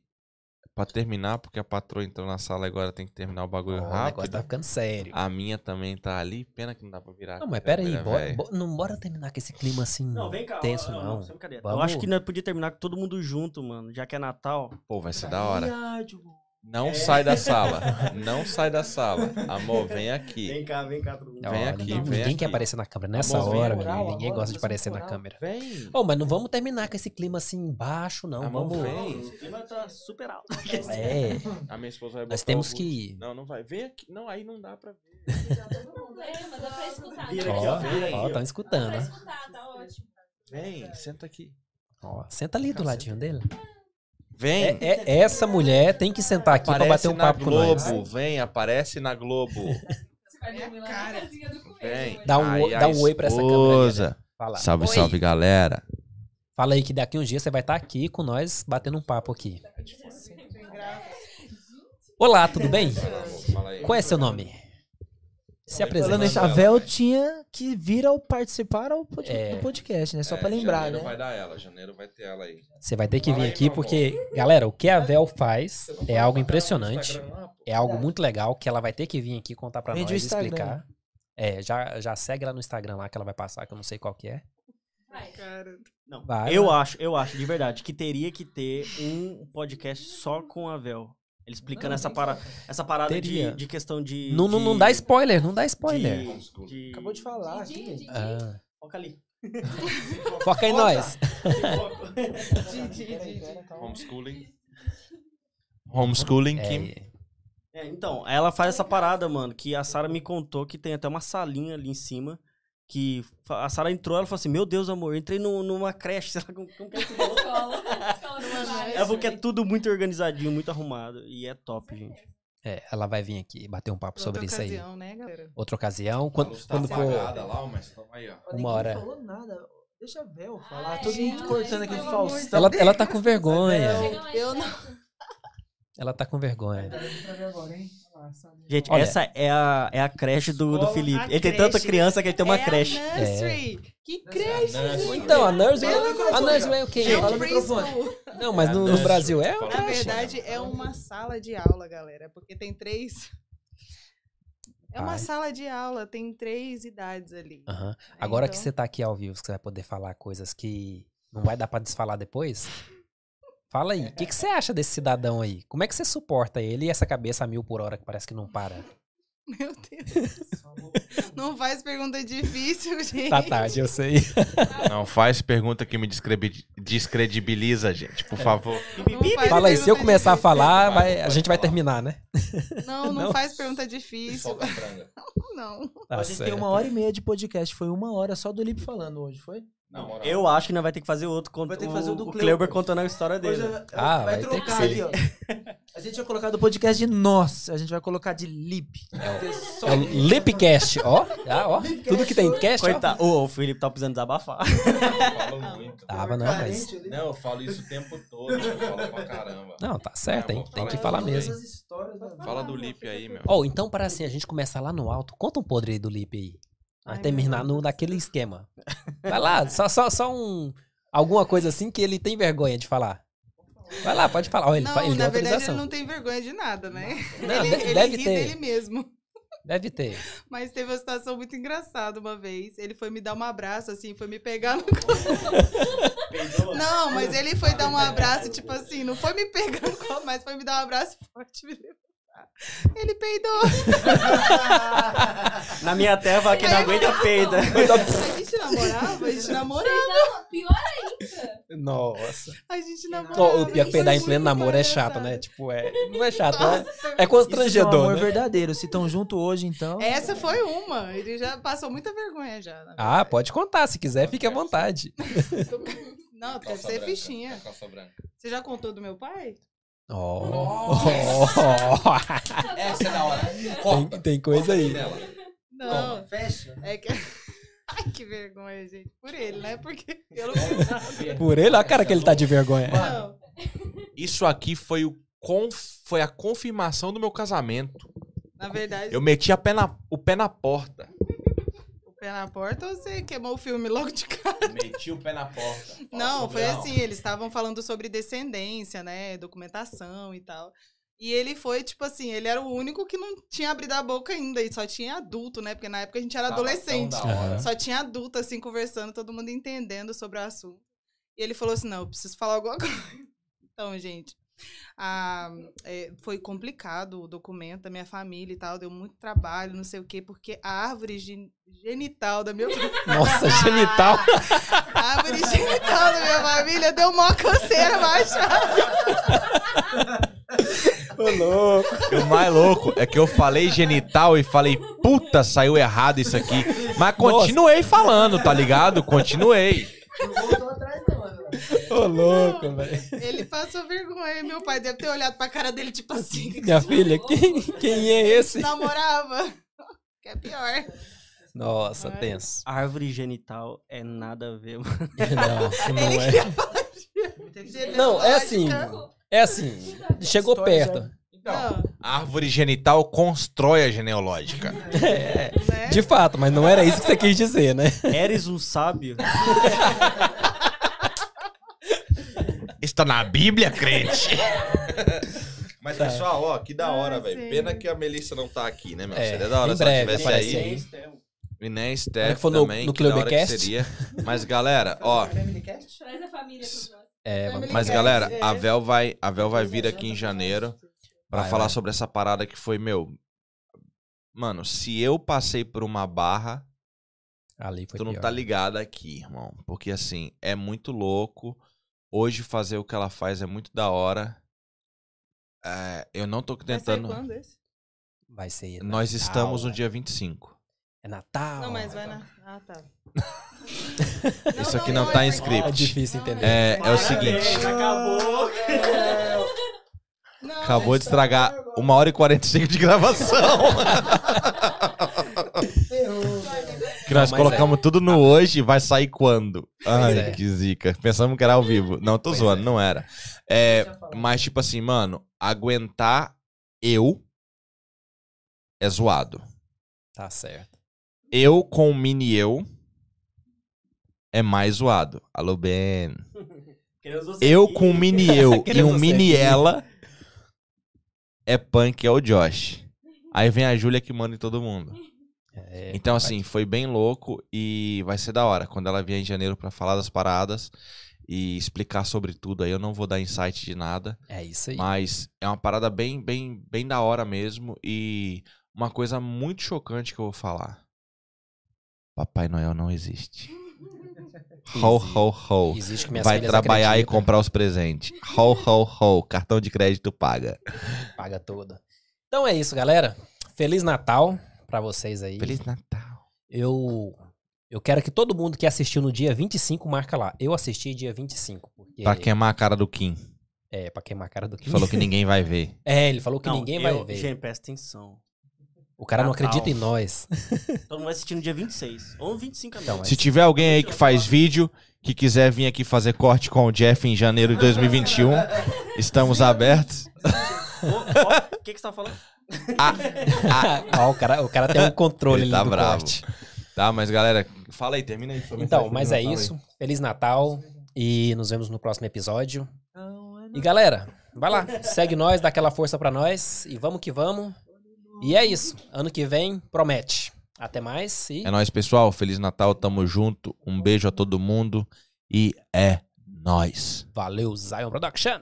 Pra terminar, porque a patroa entrou na sala agora, tem que terminar o bagulho
Ó, o negócio
rápido.
tá ficando sério.
A minha também tá ali. Pena que não dá pra virar.
Não, mas pera aí, bora, bo- não bora terminar com esse clima assim
Não, vem cá.
tenso, não.
brincadeira.
Vamos-
Eu acho que nós podia terminar com todo mundo junto, mano, já que é Natal.
Pô, vai ser da hora.
Rádio.
Não
É.
sai da sala. [laughs] Não sai da sala. Amor, vem aqui.
cá, vem cá, todo mundo.
Vem aqui,
ninguém,
vem
ninguém quer
aqui.
aparecer na câmera nessa
Amor, vem
hora,
moral,
meu. Ninguém gosta de aparecer na
moral.
câmera.
Vem.
Ô, mas não vamos terminar com esse clima assim baixo, não.
Amor,
vamos.
vem.
O clima tá super alto.
É, [laughs]
A minha esposa vai botar
nós temos que.
Não, não vai. Vem aqui. Não, aí não dá pra ver. [laughs]
Não problema, dá pra escutar.
Vira
dá
aqui,
pra
ó, vira
escutar.
aí,
Ó,
Dá
escutando.
pra
né?
escutar, tá ótimo.
Vem, senta aqui.
Ó, senta ali do ladinho dele.
Vem.
É, é- essa mulher tem que sentar aqui pra
aparece
bater um papo com
Globo.
nós.
Vem, aparece na Globo. [laughs]
Do coelho.
Vem.
Dá um
Aí
oi-
a
dá um oi pra essa câmera. Fala.
Salve,
Oi.
salve, galera.
Fala aí que daqui uns dias você vai estar aqui com nós batendo um papo aqui. Olá, tudo bem? Qual é seu nome? Se
Falando
apresente.
isso, a Vel tinha que vir ao participar ao pod-
É.
do podcast, né? Só
É,
pra lembrar,
janeiro
né?
vai dar ela. Janeiro vai ter ela aí.
Você vai ter que vir
Fala aí,
aqui porque, galera, o que a Vel faz é algo impressionante. É algo muito legal que ela vai ter que vir aqui contar pra
Vende
nós,
Instagram.
explicar. É, já, já segue ela no Instagram lá que ela vai passar, que eu não sei qual que é.
Vai.
Não,
Vai,
eu
vai.
acho, eu acho, de verdade, que teria que ter um podcast só com a Vel. Ele explicando essa, para, essa parada de,
Teria.
de questão de.
Não, não,
de-
não dá spoiler, não dá spoiler.
de- de-
Acabou de falar aqui,
Didi,
gente.
Didi.
Ah,
Foca ali. [laughs]
foca em nós. [laughs]
Homeschooling. Homeschooling, Kim.
É,
É, então, ela faz essa parada, mano, que a Sara me contou que tem até uma salinha ali em cima Que a Sara entrou, ela falou assim: Meu Deus, amor, eu entrei no- numa creche. [laughs] Sei lá, como, como que é que?
Escola. Escola.
É porque é tudo muito organizadinho, muito arrumado. E é top, gente.
É, ela vai vir aqui bater um papo sobre
Outra
isso aí.
ocasião, né, galera?
Outra ocasião, quando,
luz tá
quando for.
lá, mas aí, ó.
Ninguém
hora.
falou nada. Deixa a Vel falar.
Ai,
Todo mundo
gente,
cortando aqui o Faustão.
Ela, ela tá com vergonha.
Mais
Eu não-.
Ela tá com vergonha.
Gente,
Olha-
essa é a, é a creche do, do Felipe.
a
Ele tem tanta
creche.
criança que ele tem uma
é
creche.
A nursery. Que creche,
Nursery.
gente.
Então, a nurse,
Pelo
a
amor de
nurse é o quê?
É
Fala microfone.
Não, mas
É
no, no. Brasil é?
Na
no
verdade, é uma sala de aula, galera. Porque tem três. É uma
Ai.
sala de aula, tem três idades ali.
Aham. Agora que
Então-
você tá aqui ao vivo, que você vai poder falar coisas que não vai dar pra desfalar depois. Fala aí, o que, que você acha desse cidadão aí? Como é que você suporta ele e essa cabeça a mil por hora que parece que não para? [laughs]
Meu Deus. Não faz pergunta difícil, gente.
Tá tarde, eu sei. [laughs]
Não faz pergunta que me descredibiliza, gente, por favor.
Não
Fala aí, se eu começar a
difícil.
falar,
Vai,
vai- a gente vai
falar.
terminar, né? [laughs]
Não, não,
Não?
faz pergunta difícil.
A franga.
Não.
Tá
a gente tem
certo.
uma hora e meia de podcast. Foi uma hora só do Lipe falando hoje, foi?
Na moral.
Eu acho que nós vai ter que fazer outro. Cont...
Vai ter que fazer o do
o
Cleuber.
Cleuber contando a história dele.
Eu-
Ah,
vai
vai ter
trocar
que
ali, ó. A gente tinha colocado o podcast de nós. A gente vai colocar de. Porque só-
É o Lipcast, ó. Já, ó. Tudo que tem cast, ó.
Coitado. Ô, o Felipe tá precisando desabafar.
Eu falo muito.
Tava, não, mas...
Não, eu falo isso o tempo todo. Eu falo pra caramba.
Não, tá certo, hein? Tem que
Fala
falar mesmo.
Fala do Lipe aí, meu.
Ó, então para assim, a gente começar lá no alto, conta um podre aí do Lipe aí. Vai
Ai,
terminar no, naquele esquema. Vai lá, só, só, só um... Alguma coisa assim que ele tem vergonha de falar. Vai lá, pode falar. Ele,
não,
ele deu
na verdade, ele não tem vergonha de nada, né? [laughs]
Não,
ele
de-
ele
deve
ri
ter.
dele mesmo.
Deve ter. [laughs]
Mas teve uma situação muito engraçada uma vez. Ele foi me dar um abraço, assim, foi me pegar no. [laughs] Não, mas ele foi dar um abraço, tipo assim, não foi me pegar no colo, mas foi me dar um abraço forte. Me levantar. Ele peidou. [laughs]
Na minha terra, que não aguenta peida.
A gente namorava, a gente namorava,
Não, pior ainda.
Nossa.
a gente namorava.
o pior que peidar em pleno namoro é chato, né? Tipo, é. Não é chato, é,
Nossa,
é
Isso é um
constrangedor.
amor
né?
verdadeiro. Se estão junto hoje, então.
Essa foi uma. Ele já passou muita vergonha já. na
Ah, pode contar. Se quiser, fique à vontade.
Não, deve ser
branca,
fichinha. Você já contou do meu pai?
Ó. [laughs]
Essa é da hora.
tem, tem coisa aí.
Não.
Fecha.
É que. [laughs] Ai, que vergonha, gente. Por ele, né? Porque eu não fiz.
Por ele, olha a cara que ele tá de vergonha.
Isso aqui foi, o conf- foi a confirmação do meu casamento.
Na verdade,
Eu meti a pé na- o pé na porta.
Pé na porta ou você queimou o filme logo de cara?
Meti o pé na porta.
Não, foi assim, eles estavam falando sobre descendência, né? Documentação e tal. E ele foi, tipo assim, ele era o único que não tinha abrido a boca ainda, e só tinha adulto, né? Porque na época a gente era
Tava
adolescente. Só tinha adulto, assim, conversando, todo mundo entendendo sobre o assunto. E ele falou assim: não, eu preciso falar alguma [laughs] coisa. Então, gente, ah, é, foi complicado o documento da minha família e tal, deu muito trabalho, não sei o quê, porque a árvore gen- genital da minha [laughs]
Nossa, genital. [laughs]
a árvore genital da minha família deu uma canseira baixada.
Ô, louco.
O mais louco é que eu falei genital e falei, puta, saiu errado isso aqui. Mas continuei falando, tá ligado? Continuei.
Não voltou atrás, não, mano.
Ô, louco, velho.
Ele passou vergonha. Meu pai deve ter olhado pra cara dele, tipo assim. que
Minha filha,
falou?
quem, quem é esse?
Namorava. Que é pior.
Nossa,
Ai.
tenso.
Árvore genital é nada a ver, mano. [laughs]
Não, não
Ele
é.
falar de
Não, é assim. É assim. Chegou perto.
Não,
A árvore genital constrói a genealógica.
É,
né?
de fato, mas não era isso que você quis dizer, né?
Eres um sábio. [laughs]
Está na Bíblia, crente? [laughs] Mas,
Tá.
pessoal, ó, que da hora,
Ai,
velho. Pena que a Melissa não tá aqui, né, meu?
É,
Seria da hora
em
se ela
breve
tivesse
aparece
aí.
aí.
E nem
Olha
Steph
que foi no-
também,
no
que da hora que seria. Mas, galera, ó...
Traz a família pro.
É, vamos-
Mas, galera,
é.
a Vel vai, a Vel vai vir aqui em janeiro pra
Vai,
falar
vai.
sobre essa parada que foi, meu... Mano, se eu passei por uma barra,
ali foi
tu não
pior.
tá ligado aqui, irmão. Porque, assim, é muito louco. Hoje fazer o que ela faz é muito da hora. É, eu não tô
Vai sair
tentando...
quando esse?
Vai ser.
Nós
Natal.
estamos no dia 25.
É Natal.
Não, mas vai na. Ah, tá. [laughs]
Isso aqui não tá em
é
script.
É difícil entender.
É, é o seguinte.
Acabou. [laughs]
Não,
Acabou de estragar uma hora e 45 de gravação. que nós
Não, mas
colocamos tudo no hoje e vai sair quando? Ai,
é.
que zica. Pensamos que era ao vivo. Não, tô
Pois
zoando,
é.
não era. É, mas, tipo assim, mano, aguentar eu é zoado.
Tá certo.
Eu com o mini eu é mais zoado. Alô, Ben. [laughs] Eu com o mini eu [laughs] e
você
mini
aqui.
ela é punk, é o Josh. Aí vem a Júlia que manda em todo mundo.
É,
Então, assim, foi bem louco e vai ser da hora. Quando ela vier em janeiro pra falar das paradas e explicar sobre tudo, aí eu não vou dar insight de nada.
é isso aí.
Mas é uma parada bem, bem, bem da hora mesmo. E uma coisa muito chocante que eu vou falar. Papai Noel não existe. Ho, ho, ho.
Existe que minhas
Vai trabalhar e
acreditam.
comprar os presentes. Ho, ho, ho. Cartão de crédito paga.
Paga toda. Então é isso, galera. Feliz Natal pra vocês aí.
Feliz Natal.
Eu eu quero que todo mundo que assistiu no dia 25 marca lá. Eu assisti dia 25, porque
Pra queimar a cara do Kim.
é para queimar a cara do Kim.
falou que ninguém vai ver. [laughs]
É, ele falou que
Não,
ninguém
eu-
vai ver.
Gente, presta atenção.
O cara não
Natal.
acredita em nós. [laughs]
Todo mundo vai assistir no dia 26. Ou 25
Então.
Se tiver alguém aí que faz vídeo, que quiser vir aqui fazer corte com o Jeff em janeiro de 2021, [laughs] estamos abertos.
O que, que você tá falando? [laughs]
Ó, o cara, o cara tem um controle
Ele
ali
tá
do
bravo.
corte.
Tá, mas galera, fala aí, termina aí.
Então, mas é
Natal aí.
isso. Feliz Natal e nos vemos no próximo episódio. E galera, vai lá, segue nós, dá aquela força pra nós e vamos que vamos. E é isso. Ano que vem promete. Até mais e
É nóis, pessoal. Feliz Natal, tamo junto. Um beijo a todo mundo e é nóis.
valeu Zion Production.